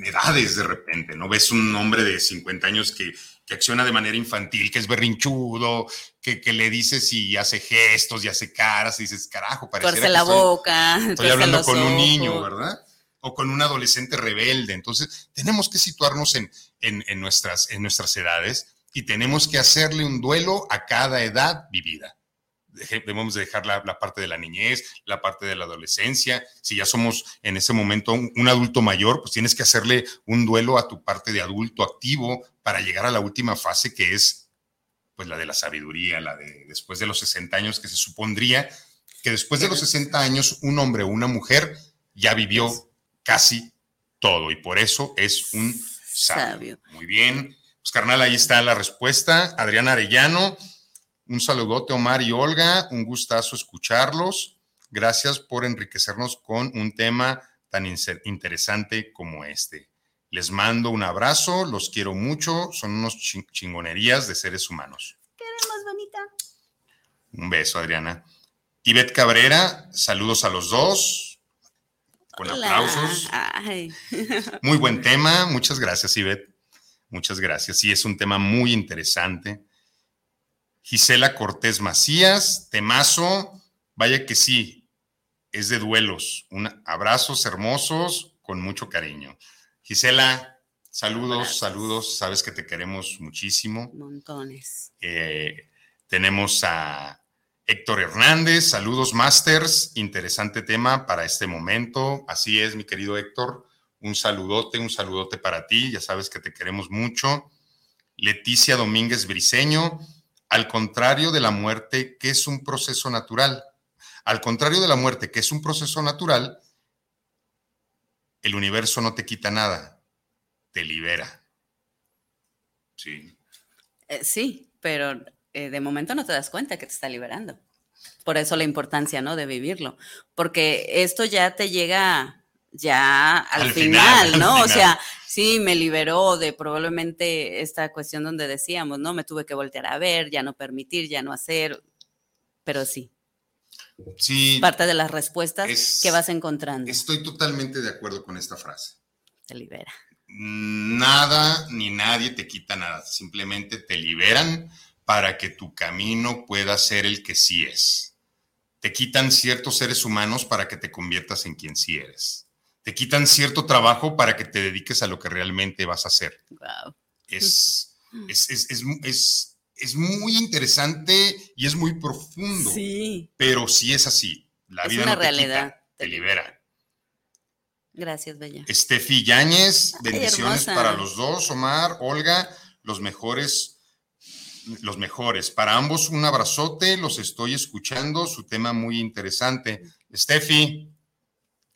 edades de repente, ¿no? Ves un hombre de 50 años que, que acciona de manera infantil, que es berrinchudo, que, que le dices y hace gestos y hace caras y dices, carajo, parece Torce la boca. Estoy hablando con un niño. ¿verdad? O con un adolescente rebelde. Entonces, tenemos que situarnos en, en- en nuestras, en nuestras edades y tenemos que hacerle un duelo a cada edad vivida. Debemos de dejar la, la parte de la niñez, la parte de la adolescencia. Si ya somos en ese momento un, un adulto mayor, pues tienes que hacerle un duelo a tu parte de adulto activo para llegar a la última fase que es pues la de la sabiduría, la de después de los 60 años que se supondría que después de los 60 años un hombre o una mujer ya vivió casi todo y por eso es un sabio. Sabio. Muy bien. Pues carnal, ahí está la respuesta. Adrián Arellano, un saludote Omar y Olga, un gustazo escucharlos. Gracias por enriquecernos con un tema tan interesante como este. Les mando un abrazo, los quiero mucho, son unos chin- chingonerías de seres humanos. más bonita. Un beso, Adriana. Ivette Cabrera, saludos a los dos. Con Hola. aplausos. Ay. Muy buen tema. Muchas gracias, Ivette. Muchas gracias. Sí, es un tema muy interesante. Gisela Cortés Macías, temazo. Vaya que sí, es de duelos. Un, abrazos hermosos con mucho cariño. Gisela, saludos, Abrazos. saludos. Sabes que te queremos muchísimo. Montones. Eh, tenemos a Héctor Hernández, saludos Masters, interesante tema para este momento. Así es, mi querido Héctor, un saludote, un saludote para ti, ya sabes que te queremos mucho. Leticia Domínguez Briseño, al contrario de la muerte, que es un proceso natural. Al contrario de la muerte, que es un proceso natural, el universo no te quita nada, te libera. Sí. Eh, sí, pero eh, de momento no te das cuenta que te está liberando. Por eso la importancia, ¿no? De vivirlo. Porque esto ya te llega ya al, Al final, final, al ¿no? O sea, sí, me liberó de probablemente esta cuestión donde decíamos, ¿no? Me tuve que voltear a ver, ya no permitir, ya no hacer. Pero sí, Sí, parte de las respuestas Es- que vas encontrando Estoy totalmente de acuerdo con esta frase. te libera. Nada ni nadie te quita nada, simplemente te liberan para que tu camino pueda ser el que sí es. Te quitan ciertos seres humanos para que te conviertas en quien sí eres. Te quitan cierto trabajo para que te dediques a lo que realmente vas a hacer. Wow. Es, es, es, es, es- es muy interesante y es muy profundo, Sí. pero sí es así. La Es vida una no te quita, realidad. te libera. Gracias, Bella. Estefi Yáñez, bendiciones hermosa. para los dos, Omar, Olga, los mejores, los mejores. Para ambos un abrazote, los estoy escuchando, su tema muy interesante. Estefi,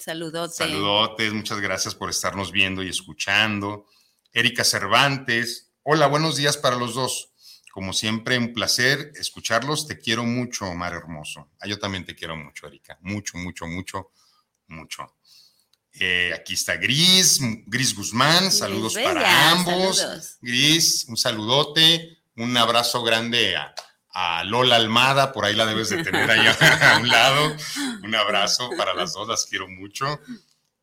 Saludote. saludotes, muchas gracias por estarnos viendo y escuchando. Erika Cervantes, hola, buenos días para los dos. Como siempre, un placer escucharlos. Te quiero mucho, Omar Hermoso. Ah, yo también te quiero mucho, Erika. Mucho, mucho, mucho, mucho. Eh, aquí está Gris, Gris Guzmán, saludos para ambos. saludos. Gris, un saludote, un abrazo grande a, a Lola Almada, por ahí la debes de tener ahí [LAUGHS] a un lado. Un abrazo para las dos, las quiero mucho.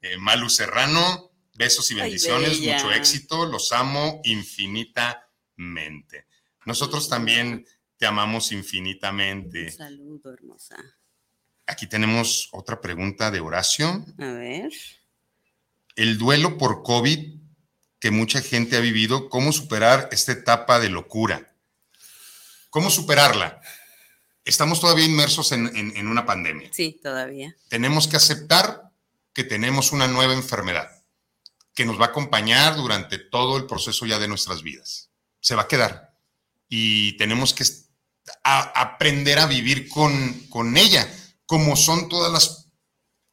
Eh, Malu Serrano, Besos y bendiciones, mucho éxito, los amo infinitamente. Nosotros también te amamos infinitamente. Un saludo, hermosa. Aquí tenemos otra pregunta de Horacio. A ver. El duelo por COVID que mucha gente ha vivido, ¿cómo superar esta etapa de locura? ¿Cómo superarla? Estamos todavía inmersos en, en una pandemia. Sí, todavía. Tenemos que aceptar que tenemos una nueva enfermedad que nos va a acompañar durante todo el proceso ya de nuestras vidas. Se va a quedar. Y tenemos que aprender a vivir con, con ella. Como son todas las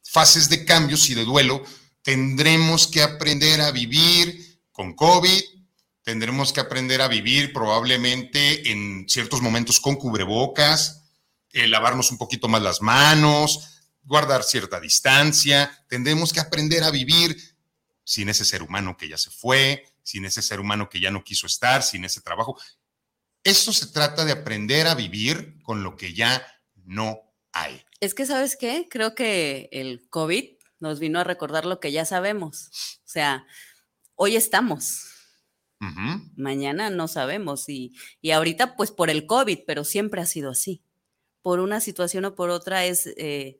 fases de cambios y de duelo, tendremos que aprender a vivir con COVID, tendremos que aprender a vivir probablemente en ciertos momentos con cubrebocas, eh, lavarnos un poquito más las manos, guardar cierta distancia, tendremos que aprender a vivir sin ese ser humano que ya se fue, sin ese ser humano que ya no quiso estar, sin ese trabajo. Esto se trata de aprender a vivir con lo que ya no hay. Es que, ¿sabes qué? Creo que el COVID nos vino a recordar lo que ya sabemos. O sea, hoy estamos. Mañana no sabemos y, y, ahorita pues por el COVID, pero siempre ha sido así. Por una situación o por otra es, eh,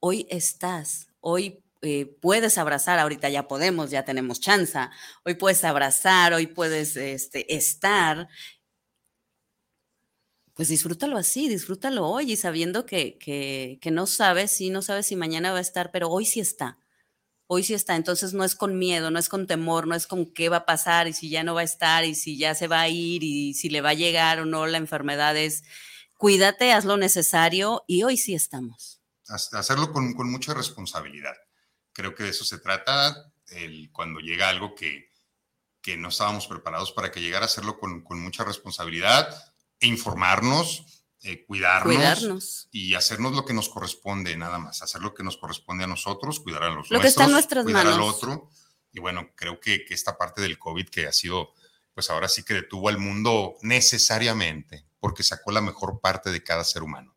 hoy estás, hoy eh, puedes abrazar, ahorita ya podemos, ya tenemos chance, hoy puedes abrazar, hoy puedes este, estar, pues disfrútalo así, disfrútalo hoy y sabiendo que, que, que no sabes, sí, no sabes si mañana va a estar, pero hoy sí está. Hoy sí está, entonces no es con miedo, no es con temor, no es con qué va a pasar y si ya no va a estar y si ya se va a ir y si le va a llegar o no la enfermedad es, cuídate, haz lo necesario y hoy sí estamos. Hacerlo con, con mucha responsabilidad. Creo que de eso se trata, el, cuando llega algo que, que no estábamos preparados para que llegara hacerlo con, con mucha responsabilidad, e informarnos, eh, cuidarnos, y hacernos lo que nos corresponde, nada más, hacer lo que nos corresponde a nosotros, cuidar a los lo que está en nuestras cuidar manos. al otro. Y bueno, creo que, que esta parte del COVID que ha sido, pues ahora sí que detuvo al mundo necesariamente, porque sacó la mejor parte de cada ser humano.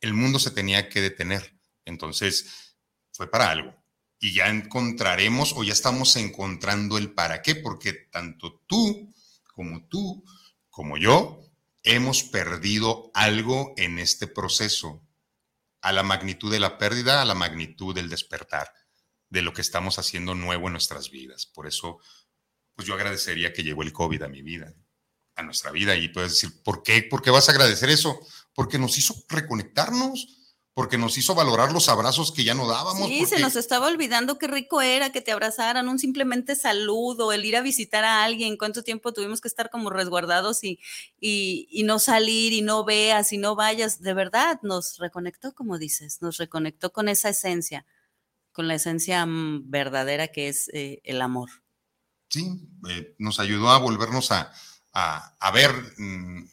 El mundo se tenía que detener, entonces fue para algo y ya encontraremos o ya estamos encontrando el para qué, porque tanto tú como tú, como yo, hemos perdido algo en este proceso, a la magnitud de la pérdida, a la magnitud del despertar, de lo que estamos haciendo nuevo en nuestras vidas. Por eso, pues yo agradecería que llegó el COVID a mi vida, a nuestra vida, y puedes decir, ¿por qué? ¿Por qué vas a agradecer eso? Porque nos hizo reconectarnos porque nos hizo valorar los abrazos que ya no dábamos. Sí, se nos estaba olvidando qué rico era que te abrazaran, un simplemente saludo, el ir a visitar a alguien, cuánto tiempo tuvimos que estar como resguardados y, y, y, no salir y no veas y no vayas, de verdad nos reconectó, como dices, nos reconectó con esa esencia, con la esencia mm, verdadera que es eh, el amor. Sí, eh, nos ayudó a volvernos a, a, a ver. Mmm,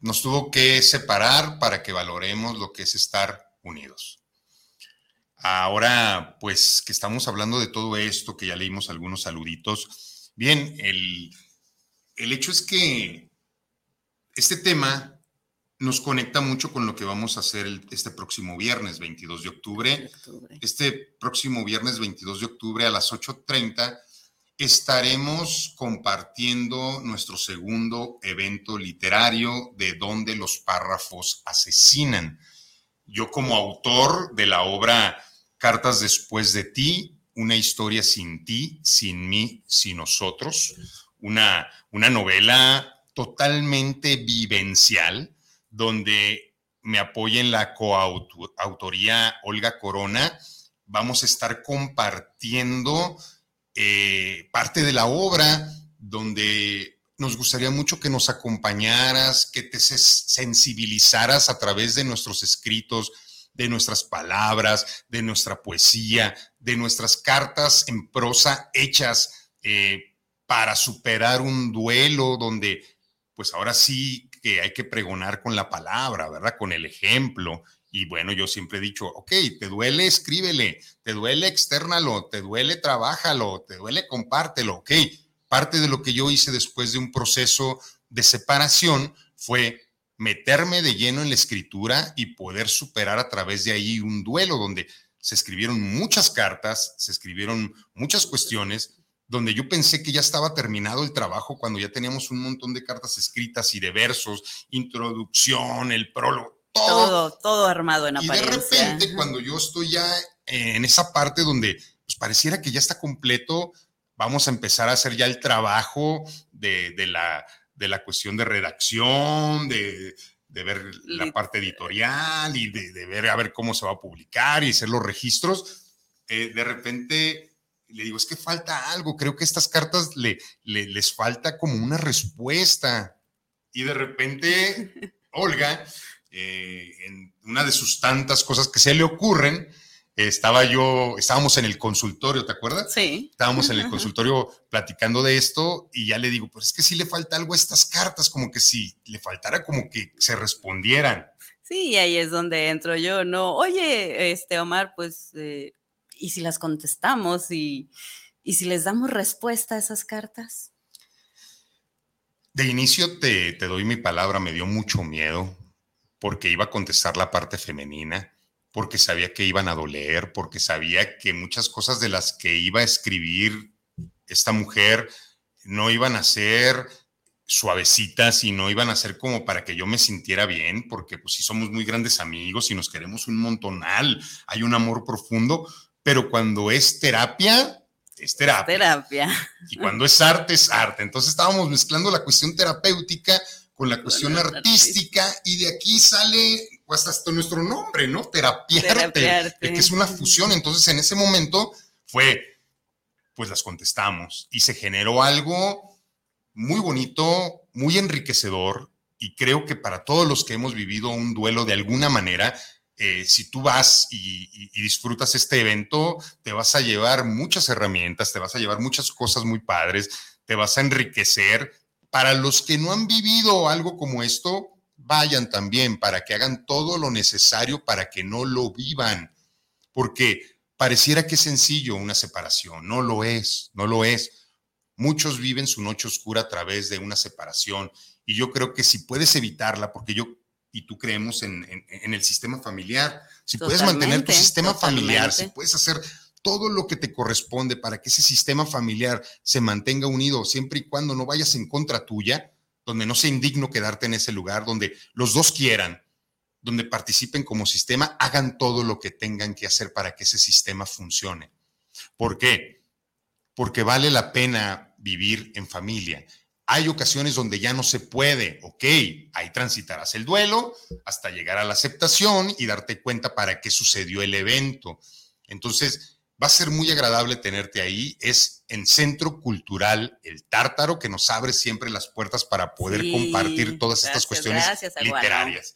nos tuvo que separar para que valoremos lo que es estar unidos. Ahora, pues que estamos hablando de todo esto, que ya leímos algunos saluditos. Bien, el, el hecho es que este tema nos conecta mucho con lo que vamos a hacer este próximo viernes, 22 de octubre. De octubre. Este próximo viernes, 22 de octubre a las 8.30 estaremos compartiendo nuestro segundo evento literario de donde los párrafos asesinan. Yo como autor de la obra Cartas después de ti, una historia sin ti, sin mí, sin nosotros, una, una novela totalmente vivencial donde me apoya en la coautoría Olga Corona. Vamos a estar compartiendo eh, parte de la obra donde nos gustaría mucho que nos acompañaras, que te sensibilizaras a través de nuestros escritos, de nuestras palabras, de nuestra poesía, de nuestras cartas en prosa hechas eh, para superar un duelo donde, pues ahora sí que hay que pregonar con la palabra, ¿verdad? Con el ejemplo y bueno, yo siempre he dicho, ok, te duele, escríbele, te duele, externalo, te duele, trabájalo, te duele, compártelo, ok. Parte de lo que yo hice después de un proceso de separación fue meterme de lleno en la escritura y poder superar a través de ahí un duelo donde se escribieron muchas cartas, se escribieron muchas cuestiones donde yo pensé que ya estaba terminado el trabajo cuando ya teníamos un montón de cartas escritas y de versos, introducción, el prólogo, todo. Todo, todo armado en Y de apariencia. repente, cuando yo estoy ya en esa parte donde pues, pareciera que ya está completo, vamos a empezar a hacer ya el trabajo de, de la, de la cuestión de redacción, de, de ver la parte editorial y de, de ver a ver cómo se va a publicar y hacer los registros. eh, de repente le digo, es que falta algo, creo que estas cartas le, le- les falta como una respuesta. Y de repente, [LAUGHS] Olga, eh, en una de sus tantas cosas que se le ocurren, eh, estaba yo, estábamos en el consultorio, ¿te acuerdas? Sí. Estábamos en el consultorio platicando de esto y ya le digo, pues es que sí le falta algo a estas cartas, como que si le faltara como que se respondieran. Sí, y ahí es donde entro yo, ¿no? Oye, este Omar, pues, eh, ¿y si las contestamos y, y si les damos respuesta a esas cartas? De inicio te, te doy mi palabra, me dio mucho miedo porque iba a contestar la parte femenina, porque sabía que iban a doler, porque sabía que muchas cosas de las que iba a escribir esta mujer no iban a ser suavecitas y no iban a ser como para que yo me sintiera bien, porque pues sí somos muy grandes amigos y nos queremos un montonal, hay un amor profundo, pero cuando es terapia, es terapia. Terapia. Y cuando es arte, es arte. Entonces estábamos mezclando la cuestión terapéutica con la cuestión artística y de aquí sale pues hasta nuestro nombre, ¿no? Terapiarte, Terapiarte. que es una fusión. Entonces en ese momento fue, pues las contestamos y se generó algo muy bonito, muy enriquecedor y creo que para todos los que hemos vivido un duelo de alguna manera, eh, si tú vas y, y- y disfrutas este evento, te vas a llevar muchas herramientas, te vas a llevar muchas cosas muy padres, te vas a enriquecer. Para los que no han vivido algo como esto, vayan también para que hagan todo lo necesario para que no lo vivan, porque pareciera que es sencillo una separación, no lo es, no lo es. Muchos viven su noche oscura a través de una separación y yo creo que si puedes evitarla, porque yo y tú creemos en, en- en el sistema familiar, si puedes mantener tu Totalmente, sistema familiar, si puedes hacer todo lo que te corresponde para que ese sistema familiar se mantenga unido siempre y cuando no vayas en contra tuya, donde no sea indigno quedarte en ese lugar, donde los dos quieran, donde participen como sistema, hagan todo lo que tengan que hacer para que ese sistema funcione. ¿Por qué? Porque vale la pena vivir en familia. Hay ocasiones donde ya no se puede, ok, ahí transitarás el duelo hasta llegar a la aceptación y darte cuenta para qué sucedió el evento. Entonces, va a ser muy agradable tenerte ahí. Es en Centro Cultural El Tártaro que nos abre siempre las puertas para poder Sí, compartir todas estas cuestiones gracias, literarias.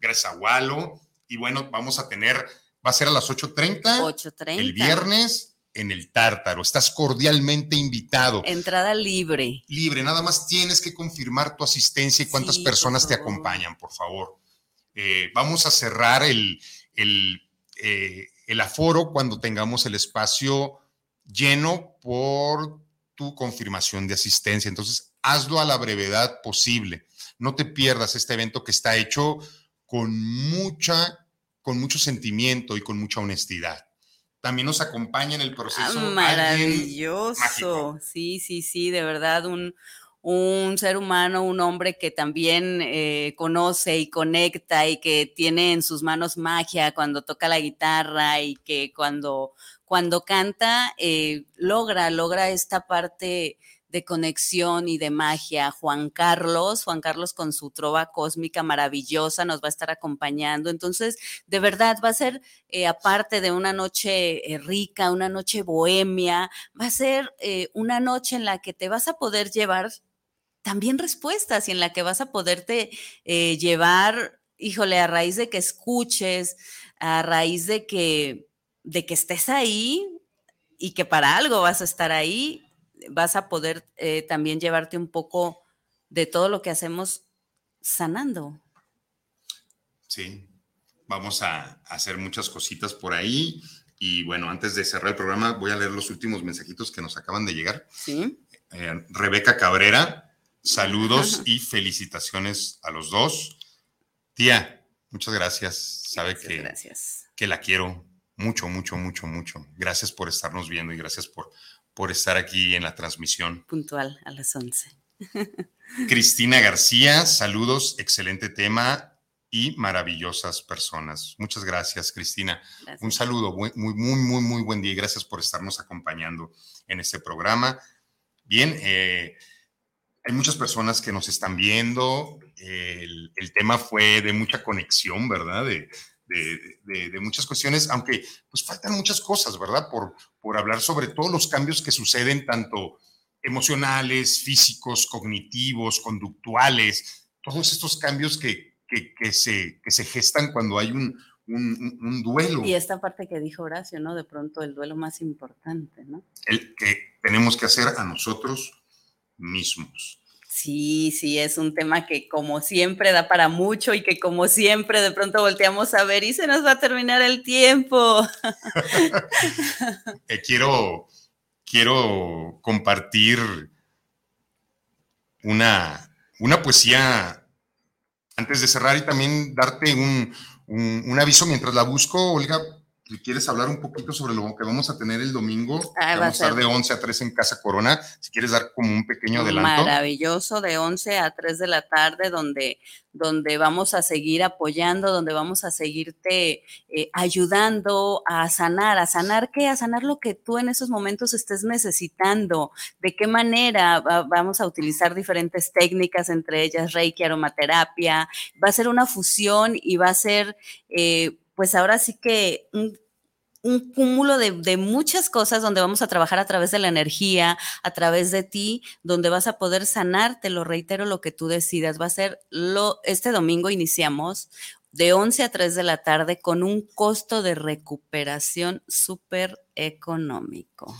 Gracias a Walo. Y bueno, vamos a tener, va a ser a las 8.30 8.30. el viernes en el Tártaro. Estás cordialmente invitado. Entrada libre. Libre, nada más tienes que confirmar tu asistencia y cuántas Sí, personas te acompañan, por favor. Eh, vamos a cerrar el, el, eh, el aforo cuando tengamos el espacio lleno por tu confirmación de asistencia. Entonces, hazlo a la brevedad posible. No te pierdas este evento que está hecho con mucha, con mucho sentimiento y con mucha honestidad. También nos acompaña en el Ah, proceso alguien maravilloso. Sí, sí, sí, de verdad, un, un ser humano, un hombre que también eh, conoce y conecta y que tiene en sus manos magia cuando toca la guitarra y que cuando, cuando canta eh, logra, logra esta parte de conexión y de magia. Juan Carlos, Juan Carlos con su trova cósmica maravillosa nos va a estar acompañando. Entonces, de verdad, va a ser, eh, aparte de una noche rica, una noche bohemia, va a ser una noche en la que te vas a poder llevar también respuestas y en la que vas a poderte eh, llevar, híjole, a raíz de que escuches, a raíz de que, de que estés ahí y que para algo vas a estar ahí, vas a poder eh, también llevarte un poco de todo lo que hacemos sanando. Sí, vamos a hacer muchas cositas por ahí. Y bueno, antes de cerrar el programa, voy a leer los últimos mensajitos que nos acaban de llegar. ¿Sí? Eh, Rebeca Cabrera, saludos y felicitaciones a los dos. Tía, muchas gracias. Sabe Gracias, que, gracias. que la quiero mucho, mucho, mucho, mucho. Gracias por estarnos viendo y gracias por, por estar aquí en la transmisión. Puntual a las 11. [LAUGHS] Cristina García, saludos, excelente tema y maravillosas personas. Muchas gracias, Cristina. Un saludo, muy, muy, muy, muy buen día y gracias por estarnos acompañando en este programa. Bien, eh, hay muchas personas que nos están viendo. El, tema fue de mucha conexión, ¿verdad? De, de, muchas cuestiones, aunque pues faltan muchas cosas, ¿verdad? Por, por hablar sobre todos los cambios que suceden, tanto emocionales, físicos, cognitivos, conductuales, todos estos cambios que, que, se, que se gestan cuando hay un, un, un, duelo. Y esta parte que dijo Horacio, ¿no? De pronto el duelo más importante, ¿no? El que tenemos que hacer a nosotros mismos. Sí, sí, es un tema que como siempre da para mucho y que como siempre de pronto volteamos a ver y se nos va a terminar el tiempo. [LAUGHS] Eh, quiero, quiero compartir una, una poesía antes de cerrar y también darte un, un aviso mientras la busco, Olga, si quieres hablar un poquito sobre lo que vamos a tener el domingo, ah, vamos a estar de 11 a 3 en Casa Corona, si quieres dar como un pequeño adelanto. Maravilloso, de 11 a 3 de la tarde, donde, donde vamos a seguir apoyando, donde vamos a seguirte eh, ayudando a sanar, a sanar qué, a sanar lo que tú en esos momentos estés necesitando, de qué manera vamos a utilizar diferentes técnicas, entre ellas Reiki, aromaterapia, va a ser una fusión y va a ser... Eh, pues ahora sí que un, cúmulo de, muchas cosas donde vamos a trabajar a través de la energía, a través de ti, donde vas a poder sanarte, lo reitero, lo que tú decidas. Va a ser lo, este domingo iniciamos de 11 a 3 de la tarde con un costo de recuperación súper económico.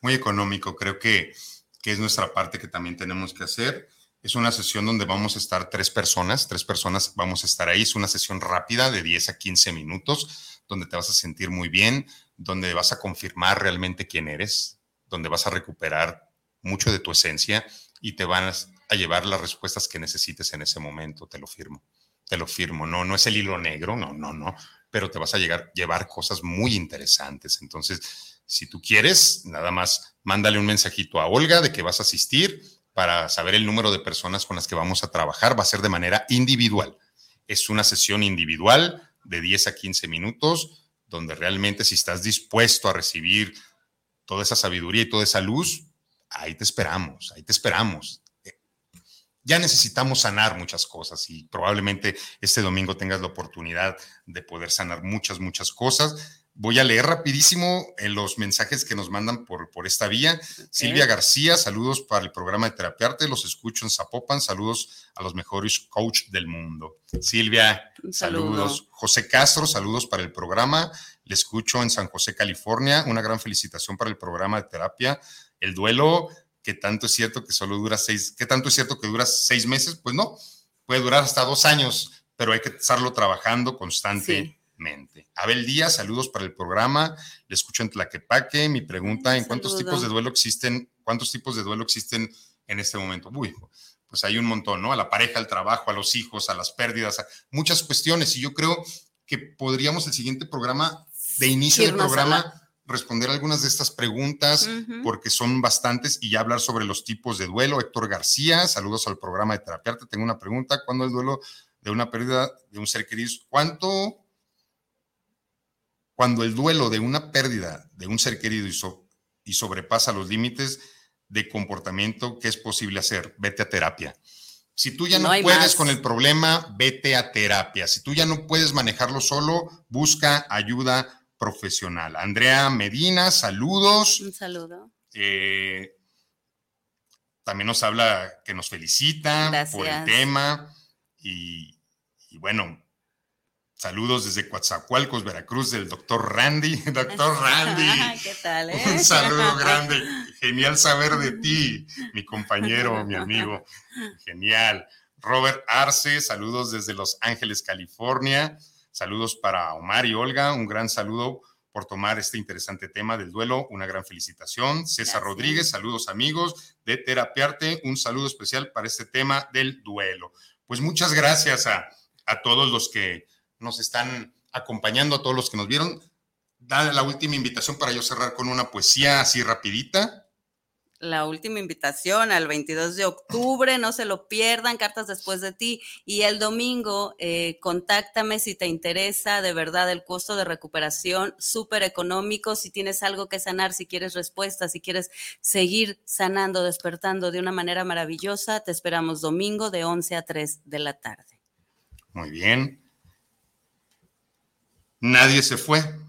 Muy económico, creo que, que es nuestra parte que también tenemos que hacer. Es una sesión donde vamos a estar tres personas, tres personas vamos a estar ahí. Es una sesión rápida de 10 a 15 minutos, donde te vas a sentir muy bien, donde vas a confirmar realmente quién eres, donde vas a recuperar mucho de tu esencia y te van a llevar las respuestas que necesites en ese momento, te lo firmo. Te lo firmo, no, no es el hilo negro, no, no, no, pero te vas a llegar, llevar cosas muy interesantes. Entonces, si tú quieres, nada más mándale un mensajito a Olga de que vas a asistir para saber el número de personas con las que vamos a trabajar. Va a ser de manera individual. Es una sesión individual de 10 a 15 minutos, donde realmente si estás dispuesto a recibir toda esa sabiduría y toda esa luz, ahí te esperamos, ahí te esperamos. Ya necesitamos sanar muchas cosas y probablemente este domingo tengas la oportunidad de poder sanar muchas, muchas cosas Voy a leer rapidísimo en eh, los mensajes que nos mandan por, por esta vía. Silvia García, saludos para el programa de Terapiarte, los escucho en Zapopan, saludos a los mejores coach del mundo. Silvia, saludos. José Castro, saludos para el programa, le escucho en San José, California, una gran felicitación para el programa de terapia. El duelo, que tanto es cierto que solo dura seis, ¿qué tanto es cierto que dura seis meses? Pues no, puede durar hasta dos años, pero hay que estarlo trabajando constante. Abel Díaz, saludos para el programa. Le escucho en Tlaquepaque. Mi pregunta, ¿en cuántos tipos de duelo existen? ¿Cuántos tipos de duelo existen en este momento? Uy, pues hay un montón, ¿no? A la pareja, al trabajo, a los hijos, a las pérdidas, a muchas cuestiones. Y yo creo que podríamos el siguiente programa, de inicio del programa, responder algunas de estas preguntas, porque son bastantes, y ya hablar sobre los tipos de duelo. Héctor García, saludos al programa de Terapiarte. Tengo una pregunta. ¿Cuándo el duelo de una pérdida de un ser querido? ¿Cuánto cuando el duelo de una pérdida de un ser querido y, sobrepasa los límites de comportamiento, ¿qué es posible hacer? Vete a terapia. Si tú ya no, puedes con el problema, vete a terapia. Si tú ya no puedes manejarlo solo, busca ayuda profesional. Andrea Medina, saludos. Un saludo. Eh, también nos habla que nos felicita por el tema. y bueno, Saludos desde Coatzacoalcos, Veracruz, del doctor Randy. [LAUGHS] Doctor [LAUGHS] Randy. ¿Qué tal? Eh? Un saludo [LAUGHS] grande. Genial saber de ti, mi compañero, mi amigo. Genial. Robert Arce, saludos desde Los Ángeles, California. Saludos para Omar y Olga. Un gran saludo por tomar este interesante tema del duelo. Una gran felicitación. César Rodríguez, saludos amigos de Terapiarte. Un saludo especial para este tema del duelo. Pues muchas gracias a, a todos los que nos están acompañando, a todos los que nos vieron. Da la última invitación para yo cerrar con una poesía así rapidita. la última invitación al 22 de octubre, no se lo pierdan, cartas después de ti. Y el domingo, eh, contáctame si te interesa de verdad el costo de recuperación, súper económico, si tienes algo que sanar, si quieres respuestas, si quieres seguir sanando, despertando de una manera maravillosa, te esperamos domingo de 11 a 3 de la tarde. Muy bien. Nadie se fue.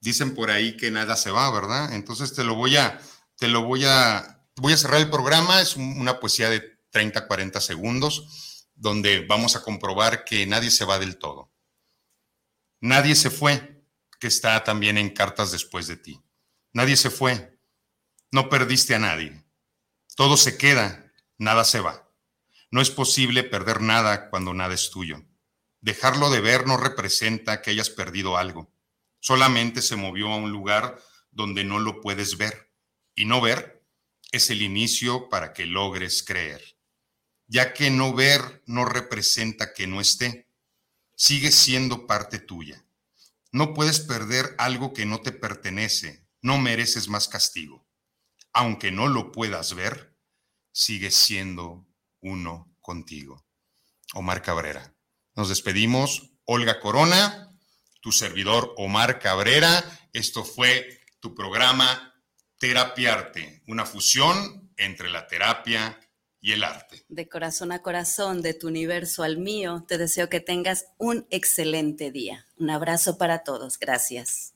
Dicen por ahí que nada se va, ¿verdad? Entonces te lo voy a te lo voy a, voy a cerrar el programa, es una poesía de 30, 40 segundos, donde vamos a comprobar que nadie se va del todo. Nadie se fue, que está también en cartas después de ti. Nadie se fue, no perdiste a nadie. Todo se queda, nada se va. No es posible perder nada cuando nada es tuyo. Dejarlo de ver no representa que hayas perdido algo. Solamente se movió a un lugar donde no lo puedes ver y no ver es el inicio para que logres creer, ya que no ver no representa que no esté, sigue siendo parte tuya. No puedes perder algo que no te pertenece, no mereces más castigo. Aunque no lo puedas ver, sigue siendo uno contigo. Omar Cabrera. Nos despedimos. Olga Corona, tu servidor Omar Cabrera. Esto fue tu programa Terapiarte, una fusión entre la terapia y el arte. De corazón a corazón, de tu universo al mío, te deseo que tengas un excelente día. Un abrazo para todos. Gracias.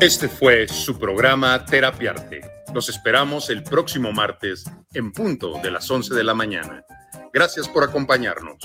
Este fue su programa Terapiarte. Nos esperamos el próximo martes en punto de las 11 de la mañana. Gracias por acompañarnos.